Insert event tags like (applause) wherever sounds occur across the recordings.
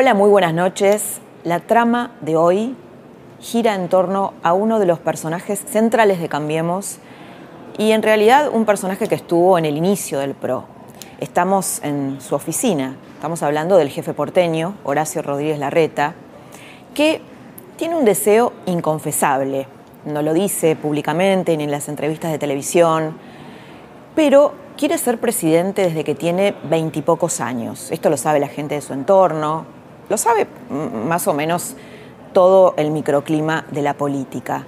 Hola, muy buenas noches. La trama de hoy gira en torno a uno de los personajes centrales de Cambiemos y en realidad un personaje que estuvo en el inicio del PRO. Estamos en su oficina, estamos hablando del jefe porteño, Horacio Rodríguez Larreta, que tiene un deseo inconfesable, no lo dice públicamente ni en las entrevistas de televisión, pero quiere ser presidente desde que tiene veintipocos años. Esto lo sabe la gente de su entorno, lo sabe más o menos todo el microclima de la política.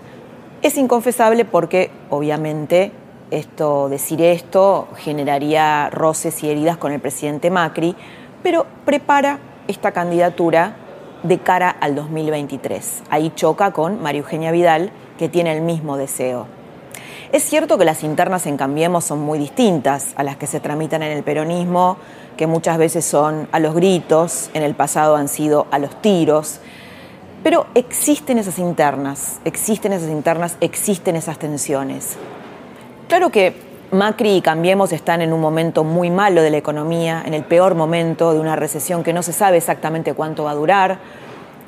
Es inconfesable porque, obviamente, esto, decir esto generaría roces y heridas con el presidente Macri, pero prepara esta candidatura de cara al 2023. Ahí choca con María Eugenia Vidal, que tiene el mismo deseo. Es cierto que las internas en Cambiemos son muy distintas a las que se tramitan en el peronismo, que muchas veces son a los gritos, en el pasado han sido a los tiros, pero existen esas internas, existen esas internas, existen esas tensiones. Claro que Macri y Cambiemos están en un momento muy malo de la economía, en el peor momento de una recesión que no se sabe exactamente cuánto va a durar,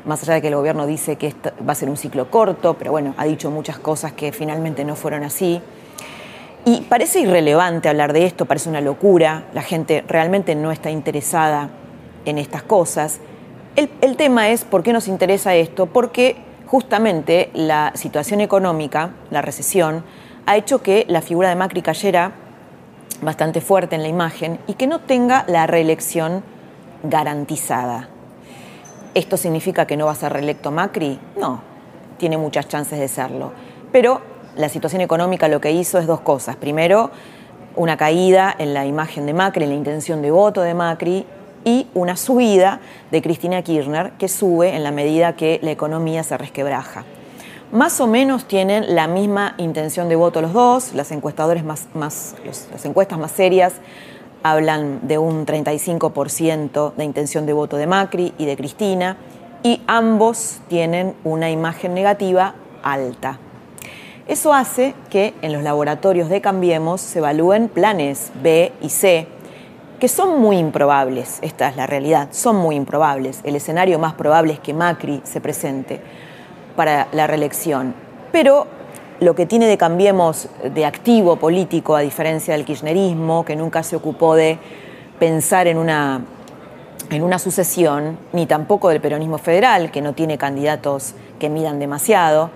más allá de que el gobierno dice que va a ser un ciclo corto, pero bueno, ha dicho muchas cosas que finalmente no fueron así. Y parece irrelevante hablar de esto, parece una locura, la gente realmente no está interesada en estas cosas. El, tema es por qué nos interesa esto, porque justamente la situación económica, la recesión, ha hecho que la figura de Macri cayera bastante fuerte en la imagen y que no tenga la reelección garantizada. ¿Esto significa que no va a ser reelecto Macri? No, tiene muchas chances de serlo. Pero la situación económica lo que hizo es dos cosas. Primero, una caída en la imagen de Macri, en la intención de voto de Macri, y una subida de Cristina Kirchner, que sube en la medida que la economía se resquebraja. Más o menos tienen la misma intención de voto los dos, las, encuestadores más, más, las encuestas más serias hablan de un 35% de intención de voto de Macri y de Cristina, y ambos tienen una imagen negativa alta. Eso hace que en los laboratorios de Cambiemos se evalúen planes B y C, que son muy improbables, esta es la realidad, son muy improbables. El escenario más probable es que Macri se presente para la reelección. Pero lo que tiene de Cambiemos de activo político, a diferencia del kirchnerismo, que nunca se ocupó de pensar en una, en una sucesión, ni tampoco del peronismo federal, que no tiene candidatos que midan demasiado,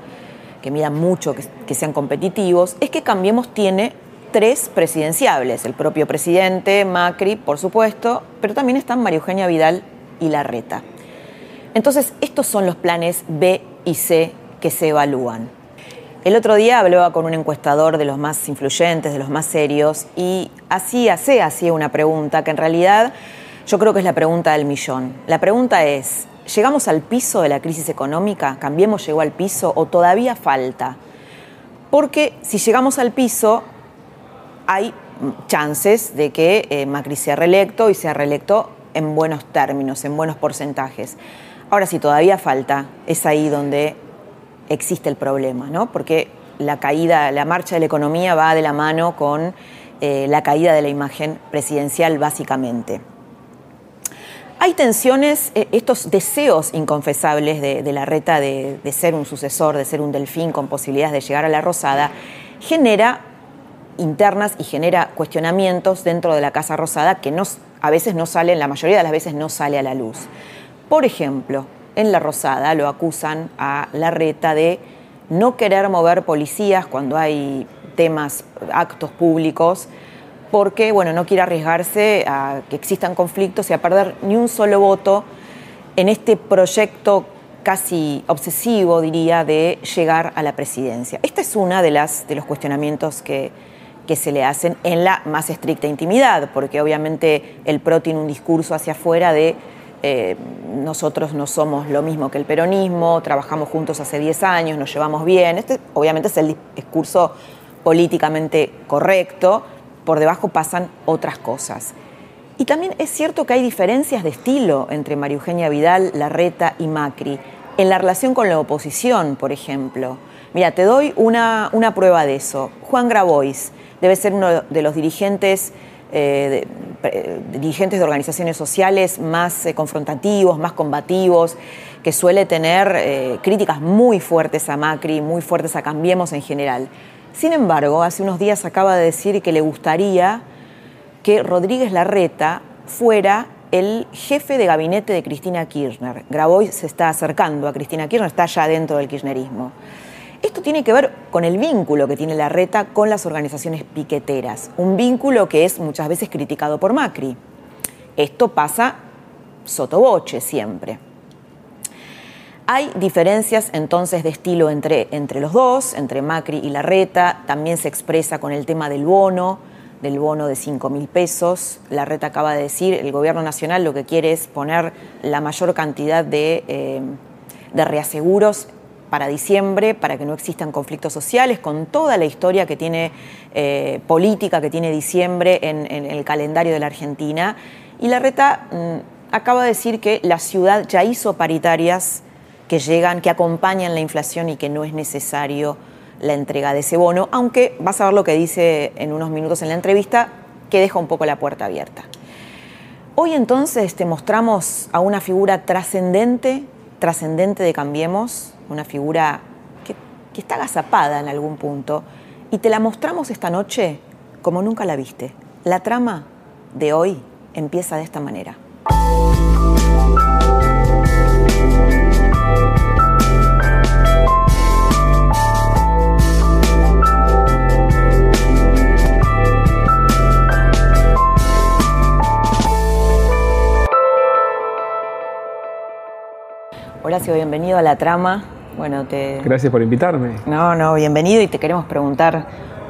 que midan mucho, que, sean competitivos, es que Cambiemos tiene tres presidenciables, el propio presidente, Macri, por supuesto, pero también están María Eugenia Vidal y Larreta. Entonces, estos son los planes B y C que se evalúan. El otro día hablaba con un encuestador de los más influyentes, de los más serios, y así hacía una pregunta que en realidad yo creo que es la pregunta del millón. La pregunta es, ¿llegamos al piso de la crisis económica? ¿Cambiemos llegó al piso o todavía falta? Porque si llegamos al piso, hay chances de que eh, Macri sea reelecto y sea reelecto en buenos términos, en buenos porcentajes. Ahora, si todavía falta, es ahí donde existe el problema, ¿no? Porque la caída, la marcha de la economía va de la mano con eh, la caída de la imagen presidencial, básicamente. Hay tensiones, eh, estos deseos inconfesables de, la reta de, ser un sucesor, de ser un delfín con posibilidades de llegar a la rosada, genera internas y genera cuestionamientos dentro de la Casa Rosada que a veces no salen, la mayoría de las veces no sale a la luz. Por ejemplo, en La Rosada lo acusan a Larreta de no querer mover policías cuando hay temas, actos públicos, porque bueno, no quiere arriesgarse a que existan conflictos y a perder ni un solo voto en este proyecto casi obsesivo, diría, de llegar a la presidencia. Este es uno de, de los cuestionamientos que, que se le hacen en la más estricta intimidad, porque obviamente el PRO tiene un discurso hacia afuera de eh, nosotros no somos lo mismo que el peronismo, trabajamos juntos hace 10 años, nos llevamos bien. Este obviamente es el discurso políticamente correcto, por debajo pasan otras cosas. Y también es cierto que hay diferencias de estilo entre María Eugenia Vidal, Larreta y Macri, en la relación con la oposición, por ejemplo. Mira, te doy una, una prueba de eso. Juan Grabois debe ser uno de los dirigentes eh, dirigentes de organizaciones sociales más eh, confrontativos, más combativos, que suele tener eh, críticas muy fuertes a Macri, muy fuertes a Cambiemos en general. Sin embargo, hace unos días acaba de decir que le gustaría que Rodríguez Larreta fuera el jefe de gabinete de Cristina Kirchner. Grabois se está acercando a Cristina Kirchner, está ya dentro del kirchnerismo. Esto tiene que ver con el vínculo que tiene la reta con las organizaciones piqueteras, un vínculo que es muchas veces criticado por Macri. Esto pasa sotoboche siempre. Hay diferencias entonces de estilo entre, entre los dos, entre Macri y Larreta, también se expresa con el tema del bono, del bono de 5 mil pesos. Larreta acaba de decir, el gobierno nacional lo que quiere es poner la mayor cantidad de, eh, de reaseguros para diciembre, para que no existan conflictos sociales, con toda la historia que tiene eh, política, que tiene diciembre en, el calendario de la Argentina. Y la reta mm, acaba de decir que la ciudad ya hizo paritarias que llegan, que acompañan la inflación y que no es necesario la entrega de ese bono, aunque vas a ver lo que dice en unos minutos en la entrevista, que deja un poco la puerta abierta. Hoy entonces te mostramos a una figura trascendente, trascendente de Cambiemos, una figura que, está agazapada en algún punto, y te la mostramos esta noche como nunca la viste. La trama de hoy empieza de esta manera. Horacio, bienvenido a la trama. Bueno, te... Gracias por invitarme. No, no, bienvenido y te queremos preguntar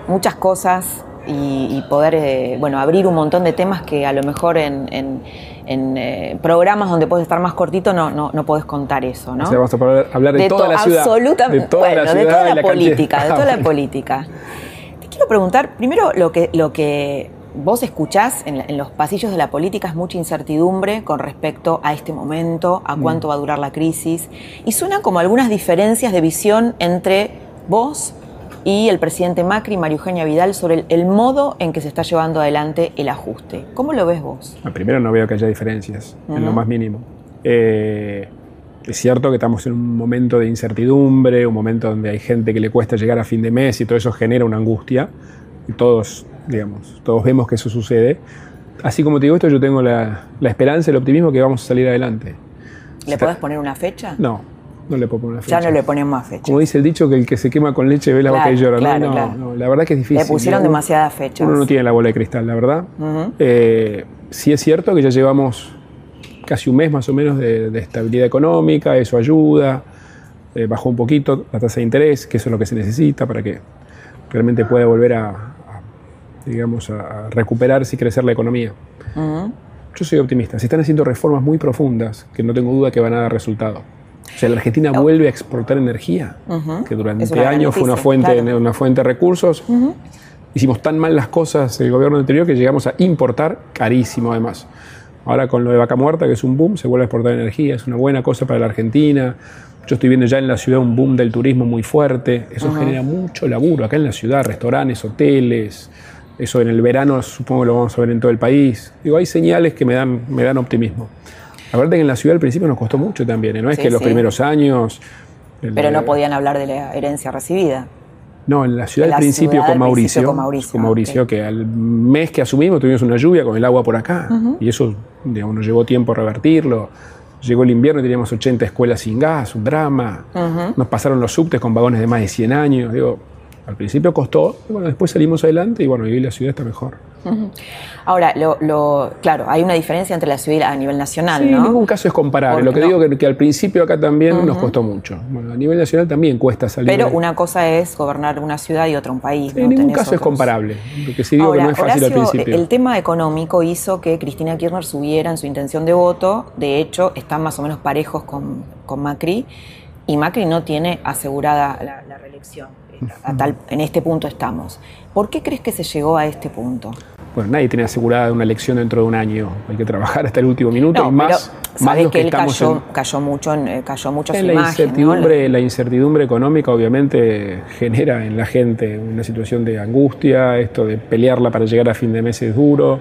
muchas cosas y, poder, eh, bueno, abrir un montón de temas que a lo mejor en, eh, programas donde puedes estar más cortito no, no, no podés contar eso, ¿no? O sea, vamos a hablar de, toda la ciudad. Absolutamente. De toda la ciudad, de toda la, política, de toda la (laughs) política. Te quiero preguntar, primero, lo que, lo que vos escuchás en, los pasillos de la política es mucha incertidumbre con respecto a este momento, a mm. cuánto va a durar la crisis, y suenan como algunas diferencias de visión entre vos y el presidente Macri, María Eugenia Vidal, sobre el, modo en que se está llevando adelante el ajuste. ¿Cómo lo ves vos? Primero no veo que haya diferencias, en lo más mínimo. Eh, es cierto que estamos en un momento de incertidumbre, un momento donde hay gente que le cuesta llegar a fin de mes y todo eso genera una angustia. Y todos digamos. Todos vemos que eso sucede. Así como te digo esto, yo tengo la, esperanza, el optimismo que vamos a salir adelante. ¿Le puedes poner una fecha? No, no le puedo poner una fecha. Ya no le ponemos fecha. Como dice el dicho, que el que se quema con leche ve la boca y llora. no, no, la verdad que es difícil. Le pusieron demasiadas fechas. Uno no tiene la bola de cristal, la verdad. Eh, sí es cierto que ya llevamos casi un mes más o menos de, estabilidad económica, eso ayuda. Eh, bajó un poquito la tasa de interés, que eso es lo que se necesita para que realmente pueda volver a, digamos, a recuperarse y crecer la economía. Yo soy optimista. Se están haciendo reformas muy profundas que no tengo duda que van a dar resultado. O sea, la Argentina vuelve a exportar energía, que durante años fue una fuente, una fuente de recursos. Hicimos tan mal las cosas el gobierno anterior que llegamos a importar carísimo además. Ahora con lo de Vaca Muerta, que es un boom, se vuelve a exportar energía, es una buena cosa para la Argentina. Yo estoy viendo ya en la ciudad un boom del turismo muy fuerte. Eso genera mucho laburo acá en la ciudad, restaurantes, hoteles, eso en el verano supongo que lo vamos a ver en todo el país. Digo, hay señales que me dan, me dan optimismo. La verdad que en la ciudad al principio nos costó mucho también, ¿eh? no es que los primeros años... Pero no podían hablar de la herencia recibida. No, en la ciudad al principio, con, Mauricio, con Mauricio. Con Mauricio, que al mes que asumimos tuvimos una lluvia con el agua por acá. Y eso, digamos, nos llevó tiempo a revertirlo. Llegó el invierno y teníamos 80 escuelas sin gas, un drama. Nos pasaron los subtes con vagones de más de 100 años. Digo, al principio costó, bueno, después salimos adelante y bueno, hoy la ciudad está mejor. Ahora, lo, claro, hay una diferencia entre la ciudad a nivel nacional, sí, ¿no? en ningún caso es comparable. lo que digo que, que al principio acá también nos costó mucho. Bueno, a nivel nacional también cuesta salir. Pero una cosa es gobernar una ciudad y otra un país. En ningún caso es comparable. Lo que sí digo que no es fácil al principio. El tema económico hizo que Cristina Kirchner subiera en su intención de voto. De hecho, están más o menos parejos con, con Macri. Y Macri no tiene asegurada la, reelección. Tal, en este punto estamos. ¿Por qué crees que se llegó a este punto? bueno, nadie tiene asegurada una elección dentro de un año. Hay que trabajar hasta el último minuto y más, más lo que, él cayó, cayó, mucho, en, eh, cayó mucho en la incertidumbre, la incertidumbre económica obviamente genera en la gente una situación de angustia, esto de pelearla para llegar a fin de mes es duro.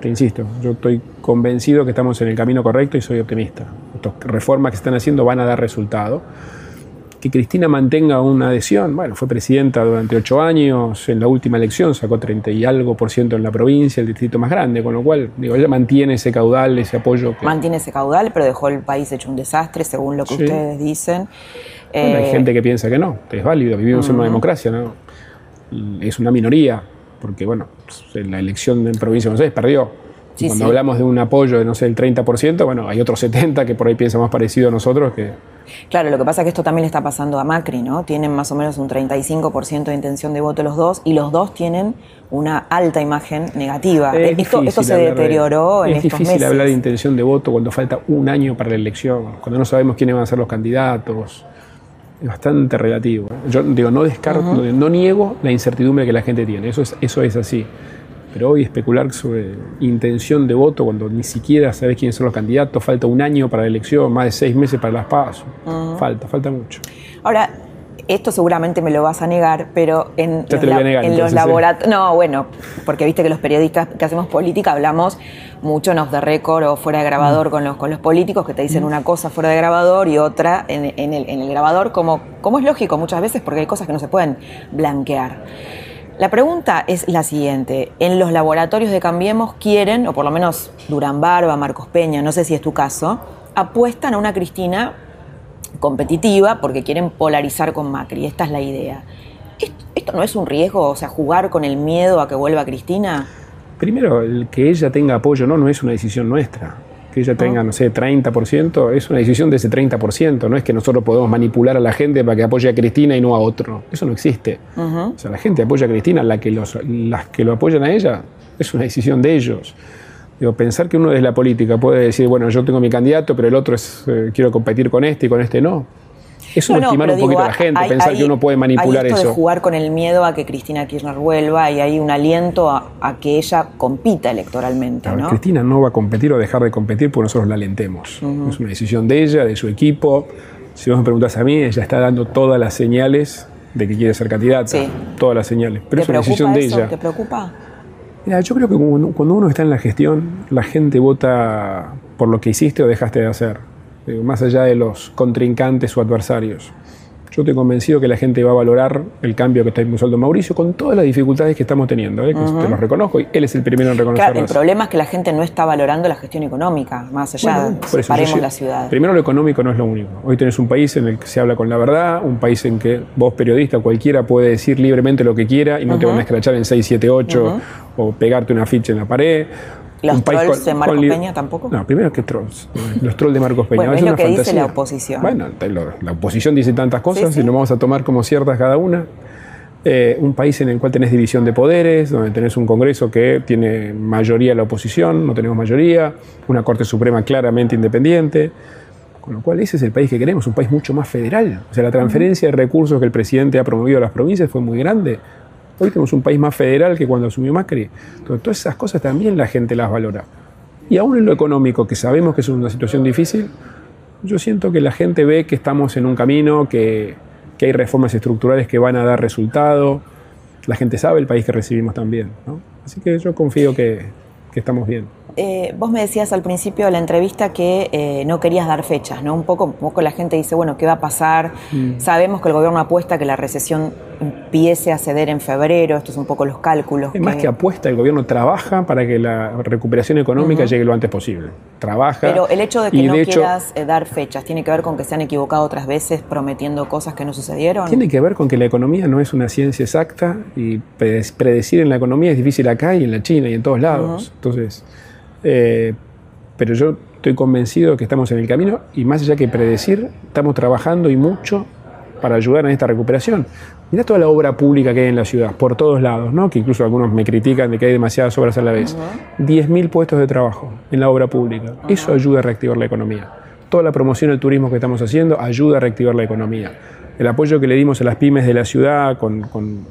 Te insisto, yo estoy convencido que estamos en el camino correcto y soy optimista. Estas reformas que se están haciendo van a dar resultado que Cristina mantenga una adhesión. Bueno, fue presidenta durante ocho años, en la última elección sacó 30 y algo por ciento en la provincia, el distrito más grande, con lo cual, digo, ella mantiene ese caudal, ese apoyo. Mantiene ese caudal, pero dejó el país hecho un desastre, según lo que ustedes dicen. hay eh, gente que piensa que no, que es válido, vivimos en una democracia, ¿no? Es una minoría, porque, bueno, pues, la elección en provincia de Buenos Aires perdió cuando hablamos de un apoyo de, no sé, el 30%, bueno, hay otros 70 que por ahí piensan más parecido a nosotros que... Claro, lo que pasa es que esto también le está pasando a Macri, ¿no? Tienen más o menos un 35% de intención de voto los dos y los dos tienen una alta imagen negativa. esto, se deterioró en estos meses. Es difícil hablar de intención de voto cuando falta un año para la elección, cuando no sabemos quiénes van a ser los candidatos. Es bastante relativo. ¿eh? Yo digo, no descarto, no niego la incertidumbre que la gente tiene, eso es, eso es así. Pero hoy especular sobre intención de voto cuando ni siquiera sabes quiénes son los candidatos, falta un año para la elección, más de seis meses para las pasos. Falta, falta mucho. Ahora, esto seguramente me lo vas a negar, pero en, los, laboratorios. No, bueno, porque viste que los periodistas que hacemos política hablamos mucho en off the record o fuera de grabador mm. con, los, con los políticos que te dicen mm. una cosa fuera de grabador y otra en, el, en el grabador, como, como es lógico muchas veces porque hay cosas que no se pueden blanquear. La pregunta es la siguiente. En los laboratorios de Cambiemos quieren, o por lo menos Durán Barba, Marcos Peña, no sé si es tu caso, apuestan a una Cristina competitiva porque quieren polarizar con Macri. Esta es la idea. ¿Esto, no es un riesgo? O sea, jugar con el miedo a que vuelva Cristina. Primero, el que ella tenga apoyo no, no es una decisión nuestra que ella tenga, no sé, 30%, es una decisión de ese 30%, no es que nosotros podemos manipular a la gente para que apoye a Cristina y no a otro. Eso no existe. O sea, la gente apoya a Cristina, la que los, las que lo apoyan a ella, es una decisión de ellos. Digo, pensar que uno desde la política puede decir, bueno, yo tengo mi candidato, pero el otro es, eh, quiero competir con este y con este no. Es subestimar un poquito a la gente, pensar que uno puede manipular hay esto eso. de jugar con el miedo a que Cristina Kirchner vuelva y hay un aliento a, que ella compita electoralmente. ¿no? Cristina no va a competir o dejar de competir porque nosotros la alentemos. Es una decisión de ella, de su equipo. Si vos me preguntas a mí, ella está dando todas las señales de que quiere ser candidata. Sí. Todas las señales. Pero es una decisión de ella. ¿Te preocupa? Mira, yo creo que cuando uno está en la gestión, la gente vota por lo que hiciste o dejaste de hacer más allá de los contrincantes o adversarios. Yo estoy convencido que la gente va a valorar el cambio que está impulsando Mauricio con todas las dificultades que estamos teniendo, ¿eh? que te los reconozco y él es el primero en reconocerlo. Claro, el problema es que la gente no está valorando la gestión económica, más allá de separemos la ciudad. Primero lo económico no es lo único. Hoy tenés un país en el que se habla con la verdad, un país en que vos periodista cualquiera puede decir libremente lo que quiera y no te van a escrachar en 678 o pegarte una ficha en la pared ¿Los trolls de Marcos Peña tampoco? No, primero que trolls. Los trolls de Marcos Peña. bueno, es, lo que dice la oposición. Bueno, la oposición dice tantas cosas y nos vamos a tomar como ciertas cada una. Eh, un país en el cual tenés división de poderes, donde tenés un Congreso que tiene mayoría la oposición, no tenemos mayoría, una Corte Suprema claramente independiente, con lo cual ese es el país que queremos, un país mucho más federal. O sea, la transferencia de recursos que el presidente ha promovido a las provincias fue muy grande. Hoy tenemos un país más federal que cuando asumió Macri. Entonces, todas esas cosas también la gente las valora. Y aún en lo económico, que sabemos que es una situación difícil, yo siento que la gente ve que estamos en un camino, que, hay reformas estructurales que van a dar resultado. La gente sabe el país que recibimos también. Así que yo confío que, que estamos bien. Eh, vos me decías al principio de la entrevista que eh, no querías dar fechas, ¿no? Un poco, un poco la gente dice, bueno, ¿qué va a pasar? Mm. Sabemos que el gobierno apuesta que la recesión empiece a ceder en febrero, estos son un poco los cálculos. Es más que apuesta, el gobierno trabaja para que la recuperación económica llegue lo antes posible. Trabaja. Pero el hecho de que no quieras eh, dar fechas, ¿tiene que ver con que se han equivocado otras veces prometiendo cosas que no sucedieron? Tiene que ver con que la economía no es una ciencia exacta y predecir en la economía es difícil acá y en la China y en todos lados. Entonces eh, pero yo estoy convencido de que estamos en el camino y más allá que predecir, estamos trabajando y mucho para ayudar en esta recuperación. Mirá toda la obra pública que hay en la ciudad, por todos lados, ¿no? que incluso algunos me critican de que hay demasiadas obras a la vez. 10.000 puestos de trabajo en la obra pública. Eso ayuda a reactivar la economía. Toda la promoción del turismo que estamos haciendo ayuda a reactivar la economía. El apoyo que le dimos a las pymes de la ciudad con, con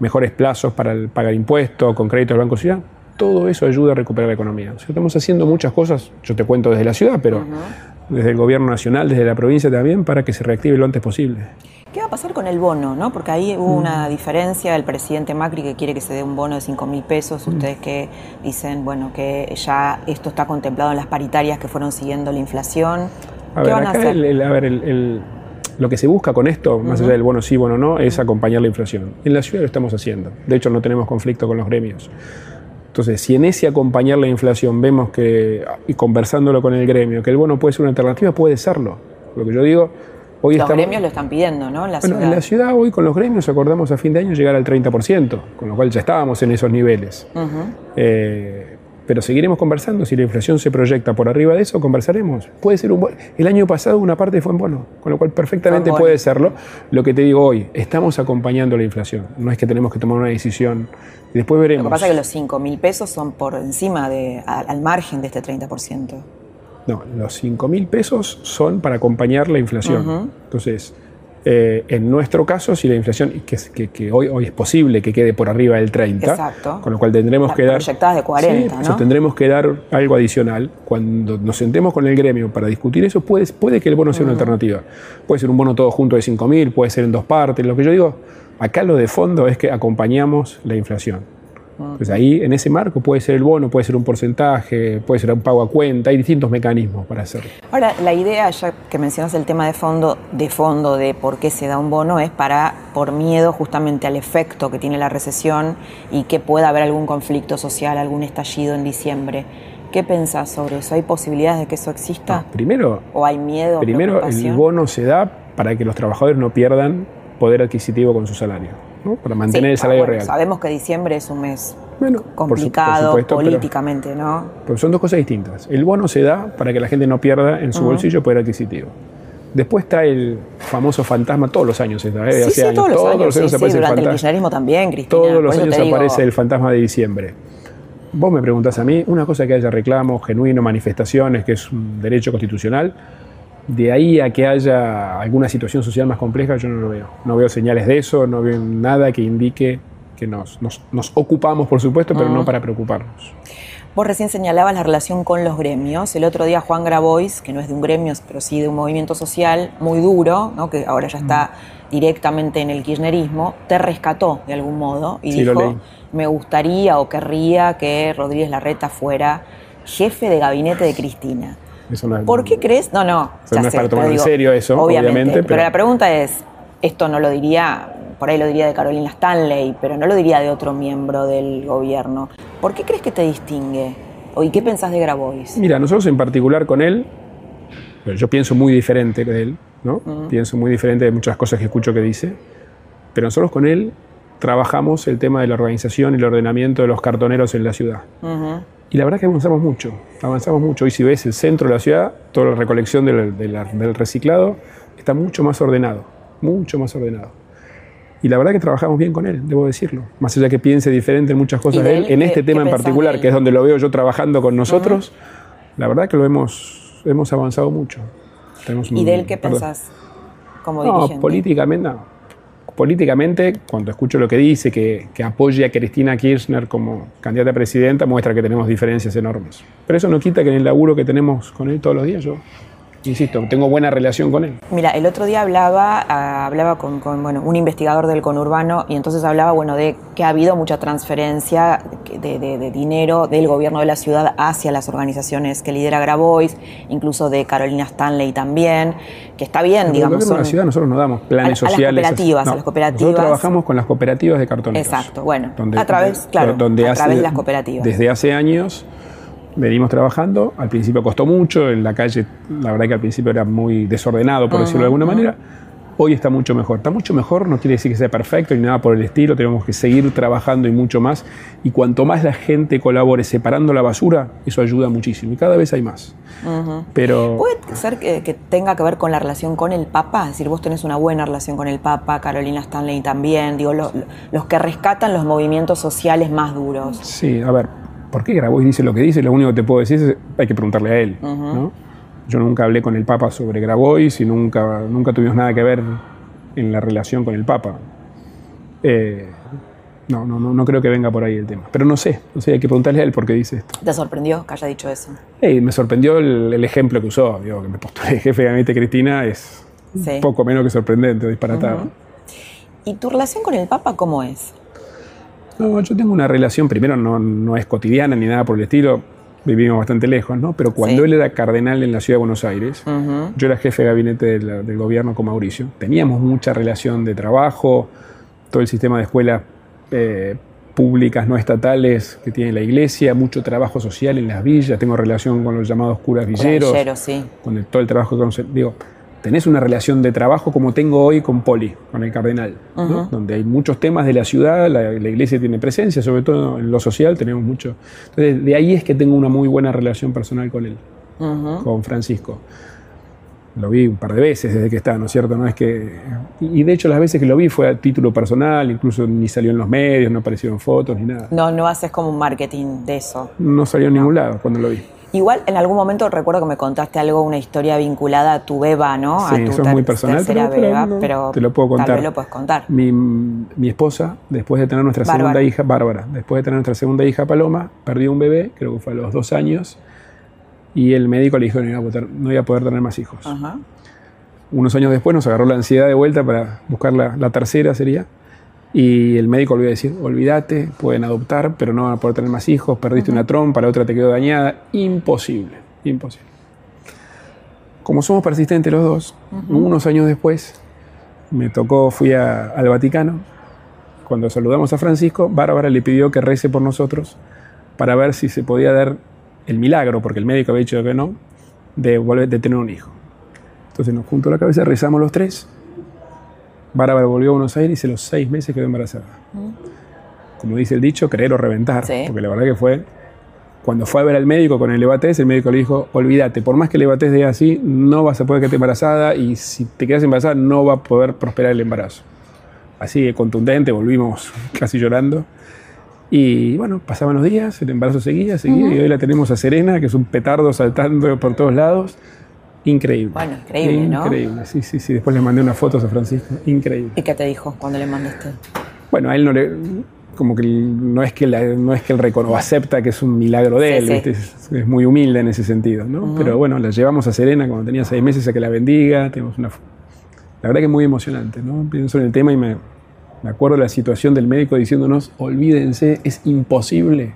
mejores plazos para el pagar impuestos, con créditos del Banco Ciudad, todo eso ayuda a recuperar la economía. estamos haciendo muchas cosas, yo te cuento desde la ciudad, pero desde el gobierno nacional, desde la provincia también, para que se reactive lo antes posible. ¿Qué va a pasar con el bono? ¿no? Porque ahí hubo una diferencia, el presidente Macri que quiere que se dé un bono de 5 mil pesos, ustedes que dicen bueno que ya esto está contemplado en las paritarias que fueron siguiendo la inflación. ¿Qué van a hacer? a ver, lo que se busca con esto, más allá del bono sí, bono no, es acompañar la inflación. En la ciudad lo estamos haciendo. De hecho, no tenemos conflicto con los gremios. Entonces, si en ese acompañar la inflación vemos que, y conversándolo con el gremio, que el bono puede ser una alternativa, puede serlo. Lo que yo digo, hoy los gremios lo están pidiendo, ¿no? En la, ciudad. en la ciudad hoy con los gremios acordamos a fin de año llegar al 30%, con lo cual ya estábamos en esos niveles. Pero seguiremos conversando. Si la inflación se proyecta por arriba de eso, conversaremos. Puede ser un bono. El año pasado una parte fue en bono, con lo cual perfectamente puede serlo. Lo que te digo hoy, estamos acompañando la inflación. No es que tenemos que tomar una decisión y después veremos. Lo que pasa es que los 5 mil pesos son por encima, de, al margen de este 30%. No, los 5 mil pesos son para acompañar la inflación. Entonces, eh, en nuestro caso, si la inflación, que, que, hoy, hoy es posible que quede por arriba del 30, con lo cual tendremos que dar... Proyectadas de 40, ¿no? tendremos que dar algo adicional. Cuando nos sentemos con el gremio para discutir eso, puede, puede que el bono sea una alternativa. Puede ser un bono todo junto de 5.000, puede ser en dos partes. Lo que yo digo, acá lo de fondo es que acompañamos la inflación. Pues ahí, en ese marco, puede ser el bono, puede ser un porcentaje, puede ser un pago a cuenta, hay distintos mecanismos para hacerlo. Ahora, la idea, ya que mencionas el tema de fondo, de fondo de por qué se da un bono, es para, por miedo justamente al efecto que tiene la recesión y que pueda haber algún conflicto social, algún estallido en diciembre. ¿Qué pensás sobre eso? ¿Hay posibilidades de que eso exista? primero, ¿O hay miedo? Primero, el bono se da para que los trabajadores no pierdan poder adquisitivo con su salario para mantener el salario real. Sabemos que diciembre es un mes complicado políticamente, ¿no? Pero son dos cosas distintas. El bono se da para que la gente no pierda en su bolsillo poder adquisitivo. Después está el famoso fantasma, todos los años está, ¿eh? Sí, todos, los años, aparece el, kirchnerismo también, Cristina. Todos los años aparece el fantasma de diciembre. Vos me preguntás a mí, una cosa que haya reclamos, genuino, manifestaciones, que es un derecho constitucional, de ahí a que haya alguna situación social más compleja, yo no lo veo. No veo señales de eso, no veo nada que indique que nos, nos, ocupamos, por supuesto, pero no mm. para preocuparnos. Vos recién señalabas la relación con los gremios. El otro día Juan Grabois, que no es de un gremio, pero sí de un movimiento social muy duro, ¿no? que ahora ya está mm. directamente en el kirchnerismo, te rescató de algún modo y dijo, me gustaría o querría que Rodríguez Larreta fuera jefe de gabinete de Cristina. ¿Por qué crees? No, no. no es para tomar en serio eso, obviamente. pero... la pregunta es, esto no lo diría, por ahí lo diría de Carolina Stanley, pero no lo diría de otro miembro del gobierno. ¿Por qué crees que te distingue? ¿Y qué pensás de Grabois? Mira, nosotros en particular con él, yo pienso muy diferente de él, ¿no? Pienso muy diferente de muchas cosas que escucho que dice, pero nosotros con él trabajamos el tema de la organización y el ordenamiento de los cartoneros en la ciudad. Y la verdad que avanzamos mucho, avanzamos mucho. Hoy si ves el centro de la ciudad, toda la recolección del, reciclado está mucho más ordenado, mucho más ordenado. Y la verdad que trabajamos bien con él, debo decirlo. Más allá que piense diferente en muchas cosas de él, en este tema en particular, que es donde lo veo yo trabajando con nosotros, la verdad que lo hemos, hemos avanzado mucho. ¿Y de él qué pensás como dirigente? políticamente no políticamente, cuando escucho lo que dice, que, que apoya a Cristina Kirchner como candidata a presidenta, muestra que tenemos diferencias enormes. Pero eso no quita que en el laburo que tenemos con él todos los días, yo insisto, tengo buena relación con él. Mira, el otro día hablaba, ah, hablaba con, bueno, un investigador del conurbano y entonces hablaba bueno, de que ha habido mucha transferencia de, dinero del gobierno de la ciudad hacia las organizaciones que lidera Grabois, incluso de Carolina Stanley también, que está bien, digamos. El de la ciudad nosotros no damos planes sociales. A las cooperativas, a las cooperativas. Nosotros trabajamos con las cooperativas de cartoneros. Exacto, bueno, a través, claro, donde a través de las cooperativas. Desde hace años venimos trabajando. Al principio costó mucho, en la calle, la verdad que al principio era muy desordenado, por decirlo de alguna manera. Hoy está mucho mejor. Está mucho mejor, no quiere decir que sea perfecto ni nada por el estilo, tenemos que seguir trabajando y mucho más. Y cuanto más la gente colabore separando la basura, eso ayuda muchísimo. Y cada vez hay más. Pero... ¿Puede ser que, tenga que ver con la relación con el Papa? Es decir, vos tenés una buena relación con el Papa, Carolina Stanley también, digo, los que rescatan los movimientos sociales más duros. Sí, a ver, ¿por qué Grabois dice lo que dice? Lo único que te puedo decir es hay que preguntarle a él. Yo nunca hablé con el Papa sobre Grabois y nunca, nunca tuvimos nada que ver en la relación con el Papa. Eh, no, no, no, creo que venga por ahí el tema. Pero no sé, no sé, hay que preguntarle a él por qué dice esto. ¿Te sorprendió que haya dicho eso? me sorprendió el, ejemplo que usó. Digo, que me postulé jefe de gabinete Cristina es poco menos que sorprendente, disparatado. ¿Y tu relación con el Papa cómo es? No, yo tengo una relación, primero no, no es cotidiana ni nada por el estilo, vivimos bastante lejos, ¿no? Pero cuando él era cardenal en la ciudad de Buenos Aires, yo era jefe de gabinete del, gobierno con Mauricio, teníamos mucha relación de trabajo, todo el sistema de escuelas eh, públicas no estatales que tiene la iglesia, mucho trabajo social en las villas, tengo relación con los llamados curas villeros, villeros sí. con todo el trabajo que digo, tenés una relación de trabajo como tengo hoy con Poli, con el cardenal, donde hay muchos temas de la ciudad, la, iglesia tiene presencia, sobre todo en lo social tenemos mucho. Entonces, de ahí es que tengo una muy buena relación personal con él, con Francisco. Lo vi un par de veces desde que está, ¿no es cierto? No es que y de hecho las veces que lo vi fue a título personal, incluso ni salió en los medios, no aparecieron fotos ni nada. No, no haces como un marketing de eso. No salió en ningún lado cuando lo vi. Igual en algún momento recuerdo que me contaste algo, una historia vinculada a tu beba, ¿no? Sí, a tu eso es muy personal, pero, te lo puedo contar. Tal vez lo puedes contar. Mi, esposa, después de tener nuestra segunda hija, Bárbara, después de tener nuestra segunda hija Paloma, perdió un bebé, creo que fue a los dos años, y el médico le dijo que no iba a poder, no iba a poder tener más hijos. Unos años después nos agarró la ansiedad de vuelta para buscar la, la tercera, sería. Y el médico volvió a decir, olvídate, pueden adoptar, pero no van a poder tener más hijos, perdiste una trompa, la otra te quedó dañada. Imposible, imposible. Como somos persistentes los dos, unos años después me tocó, fui al Vaticano. Cuando saludamos a Francisco, Bárbara le pidió que rece por nosotros para ver si se podía dar el milagro, porque el médico había dicho que no, de, volver, de tener un hijo. Entonces nos juntó la cabeza, rezamos los tres Bárbara volvió a Buenos Aires y a los seis meses quedó embarazada. Mm. Como dice el dicho, creer o reventar. Porque la verdad que fue. Cuando fue a ver al médico con el Levatés, el médico le dijo: Olvídate, por más que el Levatés diga así, no vas a poder quedarte embarazada y si te quedas embarazada, no va a poder prosperar el embarazo. Así de contundente, volvimos (laughs) casi llorando. Y bueno, pasaban los días, el embarazo seguía, seguía, y hoy la tenemos a Serena, que es un petardo saltando por todos lados. Increíble. Bueno, increíble, ¿no? Increíble, sí, sí, sí. Después le mandé unas fotos a Francisco. Increíble. ¿Y qué te dijo cuando le mandaste? Bueno, a él no le. Como que no es que, no es que él recono, acepta que es un milagro de él, Es, muy humilde en ese sentido, ¿no? Pero bueno, la llevamos a Serena cuando tenía seis meses a que la bendiga. Tenemos una. La verdad que es muy emocionante, ¿no? Pienso en el tema y me, me acuerdo de la situación del médico diciéndonos: olvídense, es imposible.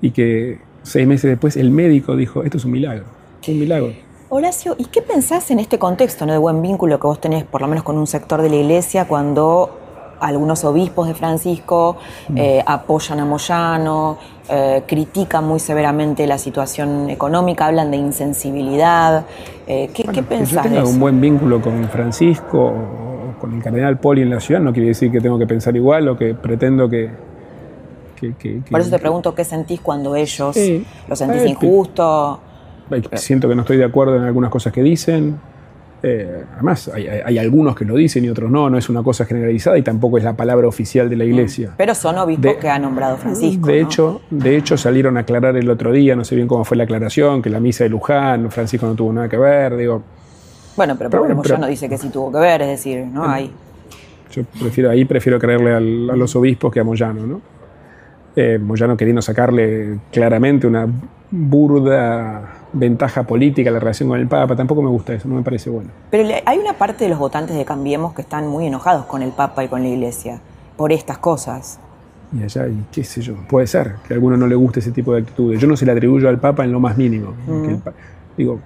Y que seis meses después el médico dijo: esto es un milagro. Un milagro. Horacio, ¿y qué pensás en este contexto de buen vínculo que vos tenés, por lo menos con un sector de la iglesia, cuando algunos obispos de Francisco mm. eh, apoyan a Moyano, eh, critican muy severamente la situación económica, hablan de insensibilidad? Eh, ¿Qué, ¿qué pensás? Que yo tenga un buen vínculo con Francisco o con el cardenal Poli en la ciudad no quiere decir que tengo que pensar igual o que pretendo que, Por eso te pregunto qué sentís cuando ellos lo sentís injusto. Siento que no estoy de acuerdo en algunas cosas que dicen. Eh, además, hay, algunos que lo dicen y otros no, no es una cosa generalizada y tampoco es la palabra oficial de la iglesia. Pero son obispos que ha nombrado Francisco. De, hecho, de hecho, salieron a aclarar el otro día, no sé bien cómo fue la aclaración, que la misa de Luján, Francisco no tuvo nada que ver, digo. Bueno, pero, pero ya no dice que sí tuvo que ver, es decir, ¿no? hay. Yo prefiero, ahí prefiero creerle a los obispos que a Moyano, ¿no? Eh, Moyano queriendo sacarle claramente una burda ventaja política la relación con el Papa, tampoco me gusta eso, no me parece bueno. Pero hay una parte de los votantes de Cambiemos que están muy enojados con el Papa y con la Iglesia por estas cosas. y allá, y qué sé yo, puede ser que a alguno no le guste ese tipo de actitudes. Yo no se le atribuyo al Papa en lo más mínimo. digo,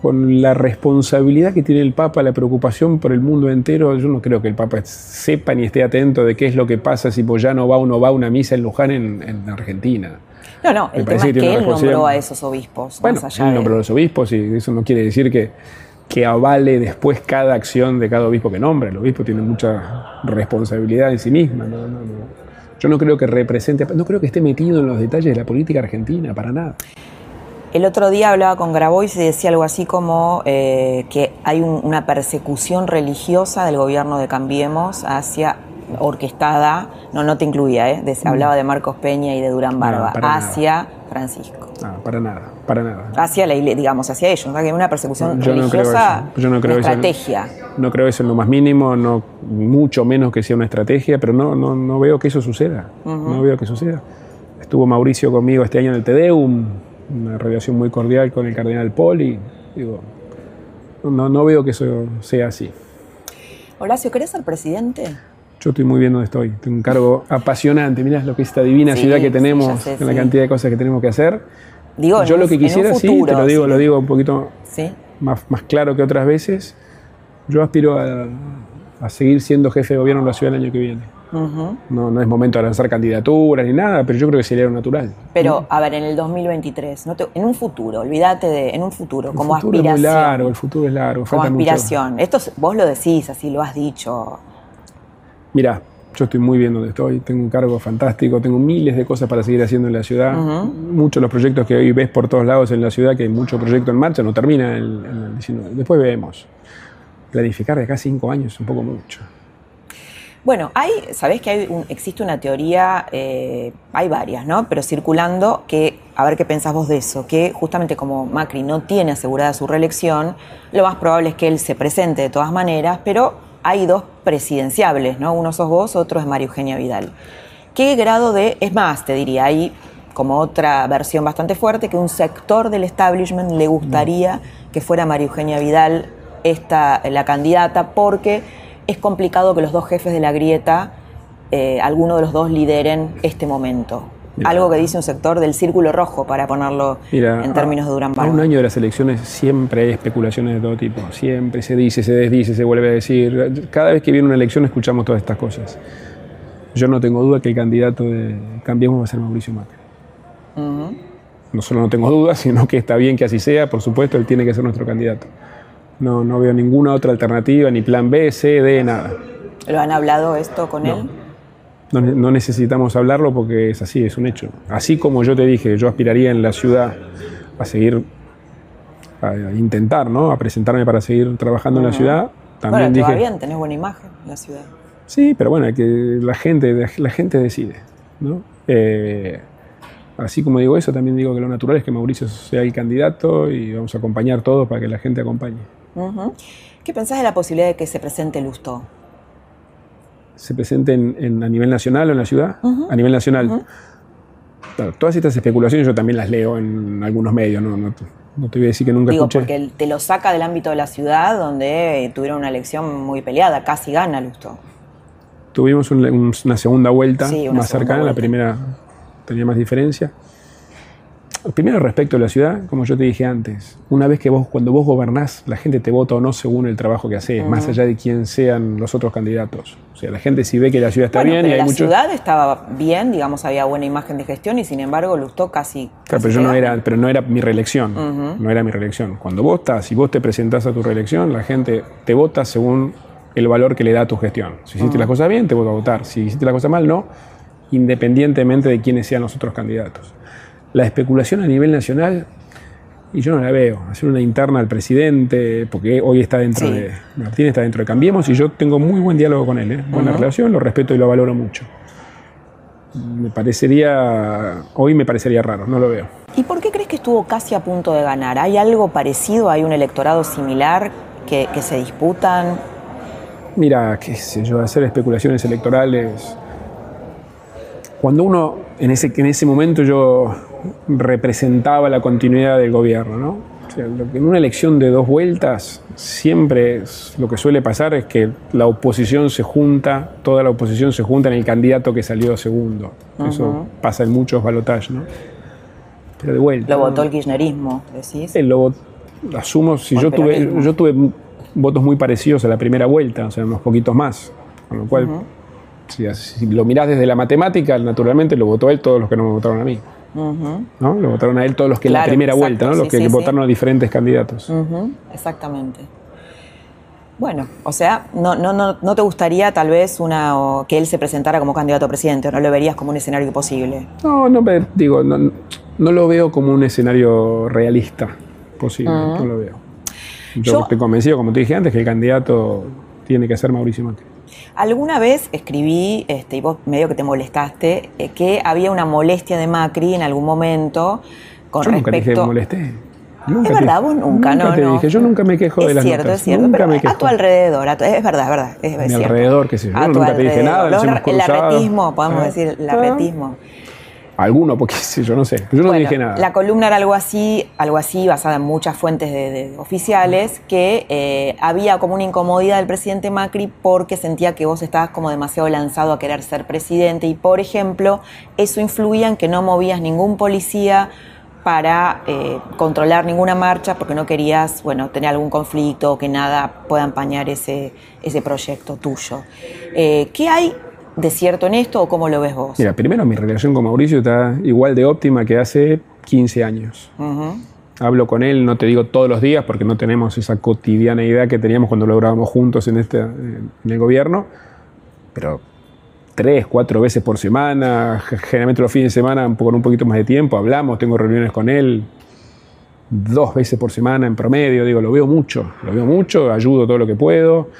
con la responsabilidad que tiene el Papa, la preocupación por el mundo entero, yo no creo que el Papa sepa ni esté atento de qué es lo que pasa si Boyano va o no va a una misa en Luján en, Argentina. No, no, el tema es que, él nombró a esos obispos. Bueno, él nombró a los obispos y eso no quiere decir que, que avale después cada acción de cada obispo que nombra. El obispo tiene mucha responsabilidad en sí misma. Yo no creo que represente, no creo que esté metido en los detalles de la política argentina, para nada. El otro día hablaba con Grabois y decía algo así como eh, que hay una persecución religiosa del gobierno de Cambiemos hacia orquestada, no, no te incluía, ¿eh? Mm. hablaba de Marcos Peña y de Durán Barba, hacia Francisco. No, para nada, para nada. Hacia la iglesia, digamos, hacia ellos, ¿no? que una persecución religiosa, yo no creo estrategia. no creo eso en lo más mínimo, no, mucho menos que sea una estrategia, pero no, no, no veo que eso suceda, no veo que suceda. Estuvo Mauricio conmigo este año en el Tedeum, una relación muy cordial con el cardenal Poli. Digo, no, no veo que eso sea así. Horacio, ¿querés ser presidente? Yo estoy muy bien donde estoy. Tengo un cargo apasionante. Mirá lo que es esta divina ciudad que tenemos, la cantidad de cosas que tenemos que hacer. Digo, Yo lo que quisiera, sí, te lo digo, lo digo un poquito más, más claro que otras veces. Yo aspiro a, a seguir siendo jefe de gobierno en la ciudad el año que viene no, no es momento de lanzar candidaturas ni nada, pero yo creo que sería lo natural. Pero, a ver, en el 2023, en un futuro, olvídate de, en un futuro, como aspiración. El futuro es muy largo, el futuro es largo. Como aspiración. Esto vos lo decís, así lo has dicho. Mira, yo estoy muy bien donde estoy, tengo un cargo fantástico, tengo miles de cosas para seguir haciendo en la ciudad. Muchos de los proyectos que hoy ves por todos lados en la ciudad, que hay muchos proyectos en marcha, no termina en el 19. Después vemos. Planificar de acá cinco años es un poco mucho. Bueno, hay, sabés que hay existe una teoría, eh, hay varias, ¿no? Pero circulando, que, a ver qué pensás vos de eso, que justamente como Macri no tiene asegurada su reelección, lo más probable es que él se presente de todas maneras, pero hay dos presidenciables, ¿no? Uno sos vos, otro es María Eugenia Vidal. ¿Qué grado de, es más, te diría, hay como otra versión bastante fuerte, que un sector del establishment le gustaría que fuera María Eugenia Vidal esta, la candidata, porque es complicado que los dos jefes de la grieta, eh, alguno de los dos lideren este momento. Algo que dice un sector del círculo rojo, para ponerlo en términos de Durán Barba. A un año de las elecciones siempre hay especulaciones de todo tipo. Siempre se dice, se desdice, se vuelve a decir. Cada vez que viene una elección escuchamos todas estas cosas. Yo no tengo duda que el candidato de Cambiemos va a ser Mauricio Macri. No solo no tengo duda, sino que está bien que así sea. Por supuesto, él tiene que ser nuestro candidato. No, no veo ninguna otra alternativa, ni plan B, C, D, nada. ¿Lo han hablado esto con él? No, necesitamos hablarlo porque es así, es un hecho. Así como yo te dije, yo aspiraría en la ciudad a seguir, a intentar, ¿no? A presentarme para seguir trabajando en la ciudad. También bueno, dije, bien, tenés buena imagen en la ciudad. Sí, pero bueno, que la gente, la gente decide, ¿no? Eh, así como digo eso, también digo que lo natural es que Mauricio sea el candidato y vamos a acompañar todos para que la gente acompañe. ¿Qué pensás de la posibilidad de que se presente Lustó? ¿Se presente en, a nivel nacional o en la ciudad? A nivel nacional. todas estas especulaciones yo también las leo en algunos medios, no, no, te voy a decir que nunca Digo, porque te lo saca del ámbito de la ciudad donde tuvieron una elección muy peleada, casi gana Lustó. Tuvimos una segunda vuelta más cercana, la primera tenía más diferencia. Primero respecto a la ciudad, como yo te dije antes, una vez que vos, cuando vos gobernás, la gente te vota o no según el trabajo que haces, más allá de quién sean los otros candidatos. O sea, la gente si ve que la ciudad está bien y hay la ciudad estaba bien, digamos, había buena imagen de gestión y sin embargo Lustó casi... Claro, pero yo no era, pero no era mi reelección, no era mi reelección. Cuando vos estás y vos te presentás a tu reelección, la gente te vota según el valor que le da a tu gestión. Si hiciste las cosas bien, te voy a votar. Si hiciste las cosas mal, no, independientemente de quiénes sean los otros candidatos la especulación a nivel nacional, y yo no la veo, hacer una interna al presidente, porque hoy está dentro de, Martín está dentro de Cambiemos y yo tengo muy buen diálogo con él, ¿eh? buena relación, lo respeto y lo valoro mucho. Me parecería, hoy me parecería raro, no lo veo. ¿Y por qué crees que estuvo casi a punto de ganar? ¿Hay algo parecido? ¿Hay un electorado similar que, que se disputan? Mira, qué sé yo, hacer especulaciones electorales. Cuando uno, en ese, en ese momento yo representaba la continuidad del gobierno. ¿no? en una elección de dos vueltas, siempre lo que suele pasar es que la oposición se junta, toda la oposición se junta en el candidato que salió segundo. Eso pasa en muchos balotajes, ¿no? Pero de vuelta. Lo votó el kirchnerismo, decís. El lo asumo, si yo tuve, yo tuve votos muy parecidos a la primera vuelta, o sea, unos poquitos más. Con lo cual, si, lo mirás desde la matemática, naturalmente lo votó él todos los que no me votaron a mí. ¿No? Lo votaron a él todos los que en la primera vuelta, ¿no? los que votaron a diferentes candidatos. Exactamente. Bueno, o sea, no, no, no, no te gustaría tal vez una que él se presentara como candidato a presidente, o no lo verías como un escenario posible. No, no digo, no, lo veo como un escenario realista posible, no lo veo. Yo, estoy convencido, como te dije antes, que el candidato tiene que ser Mauricio Macri. Alguna vez escribí, este, y vos medio que te molestaste, eh, que había una molestia de Macri en algún momento con Yo nunca dije molesté. Nunca es verdad, vos nunca, nunca no, te dije, yo nunca me quejo de las cierto, notas. Es cierto, nunca pero me quejo. a tu alrededor, es verdad, es verdad. Es, a mi alrededor, qué sé yo, nunca te dije nada. el arretismo, podemos ah, decir, el arretismo. Alguno, porque (laughs) yo no sé. Yo no dije nada. La columna era algo así, algo así basada en muchas fuentes de, oficiales, que eh, había como una incomodidad del presidente Macri porque sentía que vos estabas como demasiado lanzado a querer ser presidente y, por ejemplo, eso influía en que no movías ningún policía para eh, controlar ninguna marcha porque no querías, bueno, tener algún conflicto o que nada pueda empañar ese, ese proyecto tuyo. Eh, ¿Qué hay de cierto en esto o cómo lo ves vos? Mira, primero mi relación con Mauricio está igual de óptima que hace 15 años. Hablo con él, no te digo todos los días porque no tenemos esa cotidianeidad que teníamos cuando lográbamos juntos en, este, en el gobierno, pero tres, cuatro veces por semana, generalmente los fines de semana con un poquito más de tiempo, hablamos, tengo reuniones con él dos veces por semana en promedio, digo, lo veo mucho, lo veo mucho, ayudo todo lo que puedo.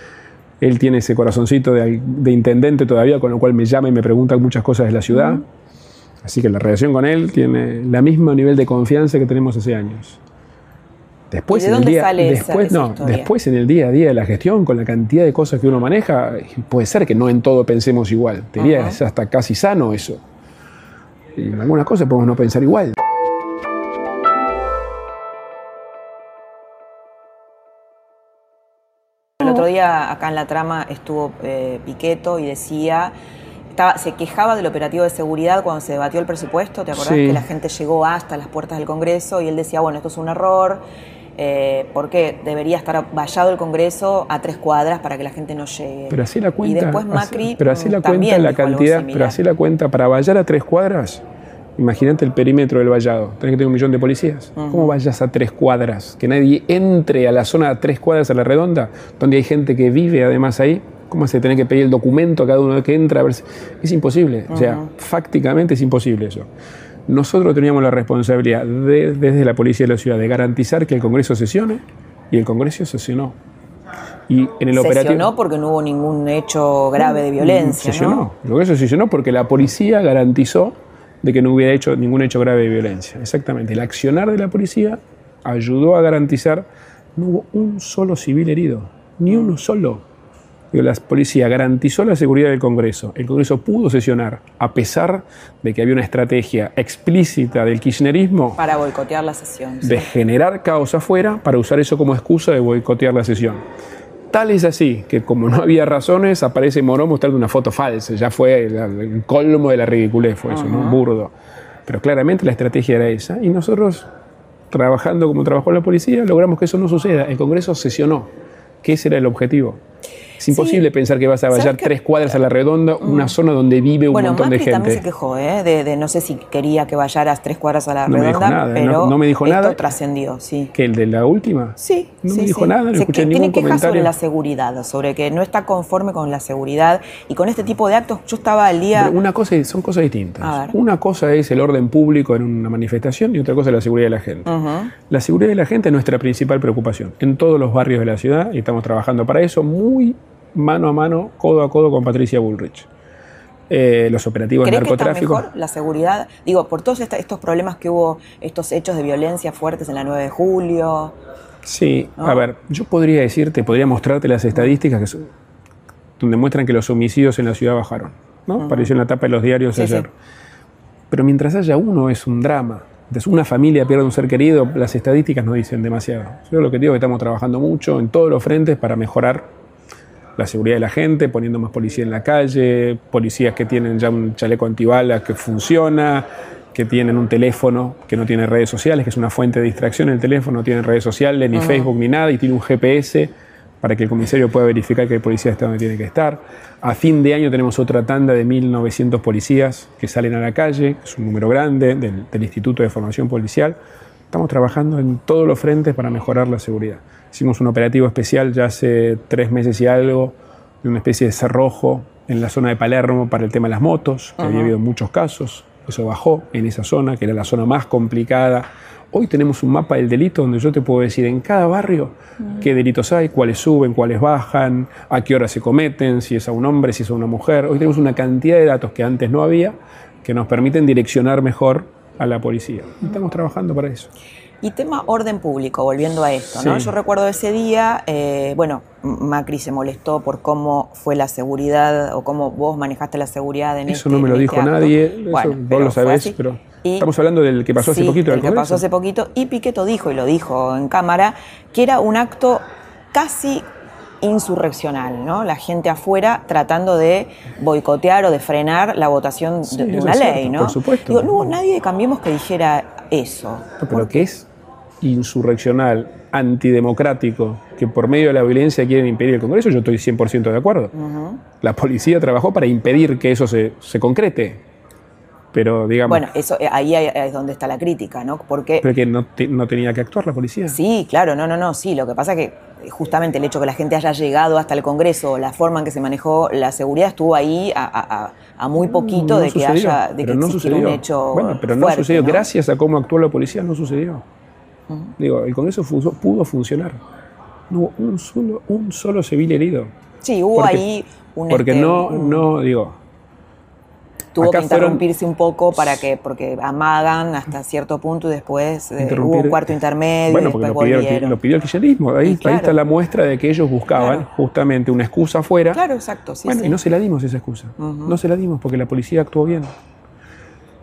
Él tiene ese corazoncito de, intendente todavía, con lo cual me llama y me pregunta muchas cosas de la ciudad. Así que la relación con él tiene el mismo nivel de confianza que tenemos hace años. Después, en el día, después, no, después en el día a día de la gestión, con la cantidad de cosas que uno maneja, puede ser que no en todo pensemos igual. Te diría, es hasta casi sano eso. Y en algunas cosas podemos no pensar igual. Acá en la trama estuvo eh, Piqueto y decía, estaba, se quejaba del operativo de seguridad cuando se debatió el presupuesto, ¿te acordás? Que la gente llegó hasta las puertas del Congreso y él decía, bueno, esto es un error, eh, porque debería estar vallado el Congreso a tres cuadras para que la gente no llegue. Pero así la cuenta. Y después Macri. pero así la cuenta la cantidad. Pero así la cuenta para vallar a tres cuadras. Imagínate el perímetro del vallado. Tienes que tener un millón de policías. ¿Cómo vayas a tres cuadras? Que nadie entre a la zona a tres cuadras a la redonda, donde hay gente que vive además ahí. ¿Cómo se tiene que pedir el documento a cada uno que entra? A ver Es imposible. O sea, fácticamente es imposible eso. Nosotros teníamos la responsabilidad desde la policía de la ciudad de garantizar que el Congreso sesione y el Congreso sesionó. Y en el sesionó porque no hubo ningún hecho grave de violencia. Sesionó. ¿no? El Congreso sesionó porque la policía garantizó de que no hubiera hecho ningún hecho grave de violencia. Exactamente. El accionar de la policía ayudó a garantizar no hubo un solo civil herido, ni uno solo. La policía garantizó la seguridad del Congreso. El Congreso pudo sesionar, a pesar de que había una estrategia explícita del kirchnerismo. Para boicotear la sesión. De generar caos afuera, para usar eso como excusa de boicotear la sesión. Tal es así que como no había razones, aparece Morón mostrando una foto falsa. Ya fue el, colmo de la ridiculez, fue eso, ¿no? burdo. Pero claramente la estrategia era esa. Y nosotros, trabajando como trabajó la policía, logramos que eso no suceda. El Congreso sesionó, que ese era el objetivo. Es imposible pensar que vas a vallar tres cuadras a la redonda, una mm. zona donde vive un montón de gente. también se quejó, ¿eh? de, no sé si quería que vayaras tres cuadras a la redonda, pero no, me dijo esto nada. trascendió, sí. ¿Que el de la última? Sí. No me dijo nada, no escuché ningún tiene quejas sobre la seguridad, sobre que no está conforme con la seguridad y con este tipo de actos. Yo estaba al día. una cosa son cosas distintas. Una cosa es el orden público en una manifestación y otra cosa es la seguridad de la gente. La seguridad de la gente es nuestra principal preocupación en todos los barrios de la ciudad y estamos trabajando para eso muy mano a mano, codo a codo con Patricia Bullrich. Eh, los operativos de narcotráfico. Que mejor la seguridad? Digo, por todos estos problemas que hubo, estos hechos de violencia fuertes en la 9 de julio. Sí, a ver, yo podría decirte, podría mostrarte las estadísticas que donde muestran que los homicidios en la ciudad bajaron. ¿no? Apareció en la tapa de los diarios ayer. Pero mientras haya uno es un drama. Entonces, una familia pierde un ser querido, las estadísticas no dicen demasiado. Yo lo que digo es que estamos trabajando mucho en todos los frentes para mejorar la seguridad de la gente, poniendo más policía en la calle, policías que tienen ya un chaleco antibalas que funciona, que tienen un teléfono que no tiene redes sociales, que es una fuente de distracción. El teléfono no tiene redes sociales, ni Facebook, ni nada, y tiene un GPS para que el comisario pueda verificar que el policía está donde tiene que estar. A fin de año tenemos otra tanda de 1.900 policías que salen a la calle, es un número grande del, Instituto de Formación Policial. Estamos trabajando en todos los frentes para mejorar la seguridad. Hicimos un operativo especial ya hace tres meses y algo, de una especie de cerrojo en la zona de Palermo para el tema de las motos, que había habido muchos casos. Eso bajó en esa zona, que era la zona más complicada Hoy tenemos un mapa del delito donde yo te puedo decir en cada barrio qué delitos hay, cuáles suben, cuáles bajan, a qué hora se cometen, si es a un hombre, si es a una mujer. Hoy tenemos una cantidad de datos que antes no había que nos permiten direccionar mejor a la policía. Estamos trabajando para eso. Y tema orden público, volviendo a esto, ¿no? Yo recuerdo ese día, eh, bueno, Macri se molestó por cómo fue la seguridad o cómo vos manejaste la seguridad en Eso no me lo este dijo nadie, eso vos lo sabés, pero estamos hablando del que pasó hace poquito. El que pasó hace poquito, y Piqueto dijo, y lo dijo en cámara, que era un acto casi insurreccional, ¿no? La gente afuera tratando de boicotear o de frenar la votación de, una ley, ¿no? Por supuesto. no hubo nadie de Cambiemos que dijera eso. pero ¿qué es insurreccional, antidemocrático, que por medio de la violencia quieren impedir el Congreso, yo estoy 100% de acuerdo. La policía trabajó para impedir que eso se, concrete. Pero digamos. Bueno, eso, eh, ahí es donde está la crítica, ¿no? Porque. Pero que no, no, tenía que actuar la policía. Sí, claro, no, no, no, sí. Lo que pasa es que eh, justamente el hecho que la gente haya llegado hasta el Congreso, la forma en que se manejó la seguridad estuvo ahí a, muy poquito de que haya de que no un hecho. Bueno, pero no sucedió. Gracias a cómo actuó la policía, no sucedió. Digo, el Congreso pudo funcionar. No hubo un solo, un solo civil herido. Sí, hubo ahí un... Porque este, no, no, digo... Tuvo que interrumpirse un poco para que, porque amagan hasta cierto punto y después eh, hubo un cuarto intermedio bueno, porque lo pidió, el kirchnerismo. Ahí, está la muestra de que ellos buscaban justamente una excusa afuera. Claro, exacto. Sí, bueno, y no se la dimos esa excusa. No se la dimos porque la policía actuó bien.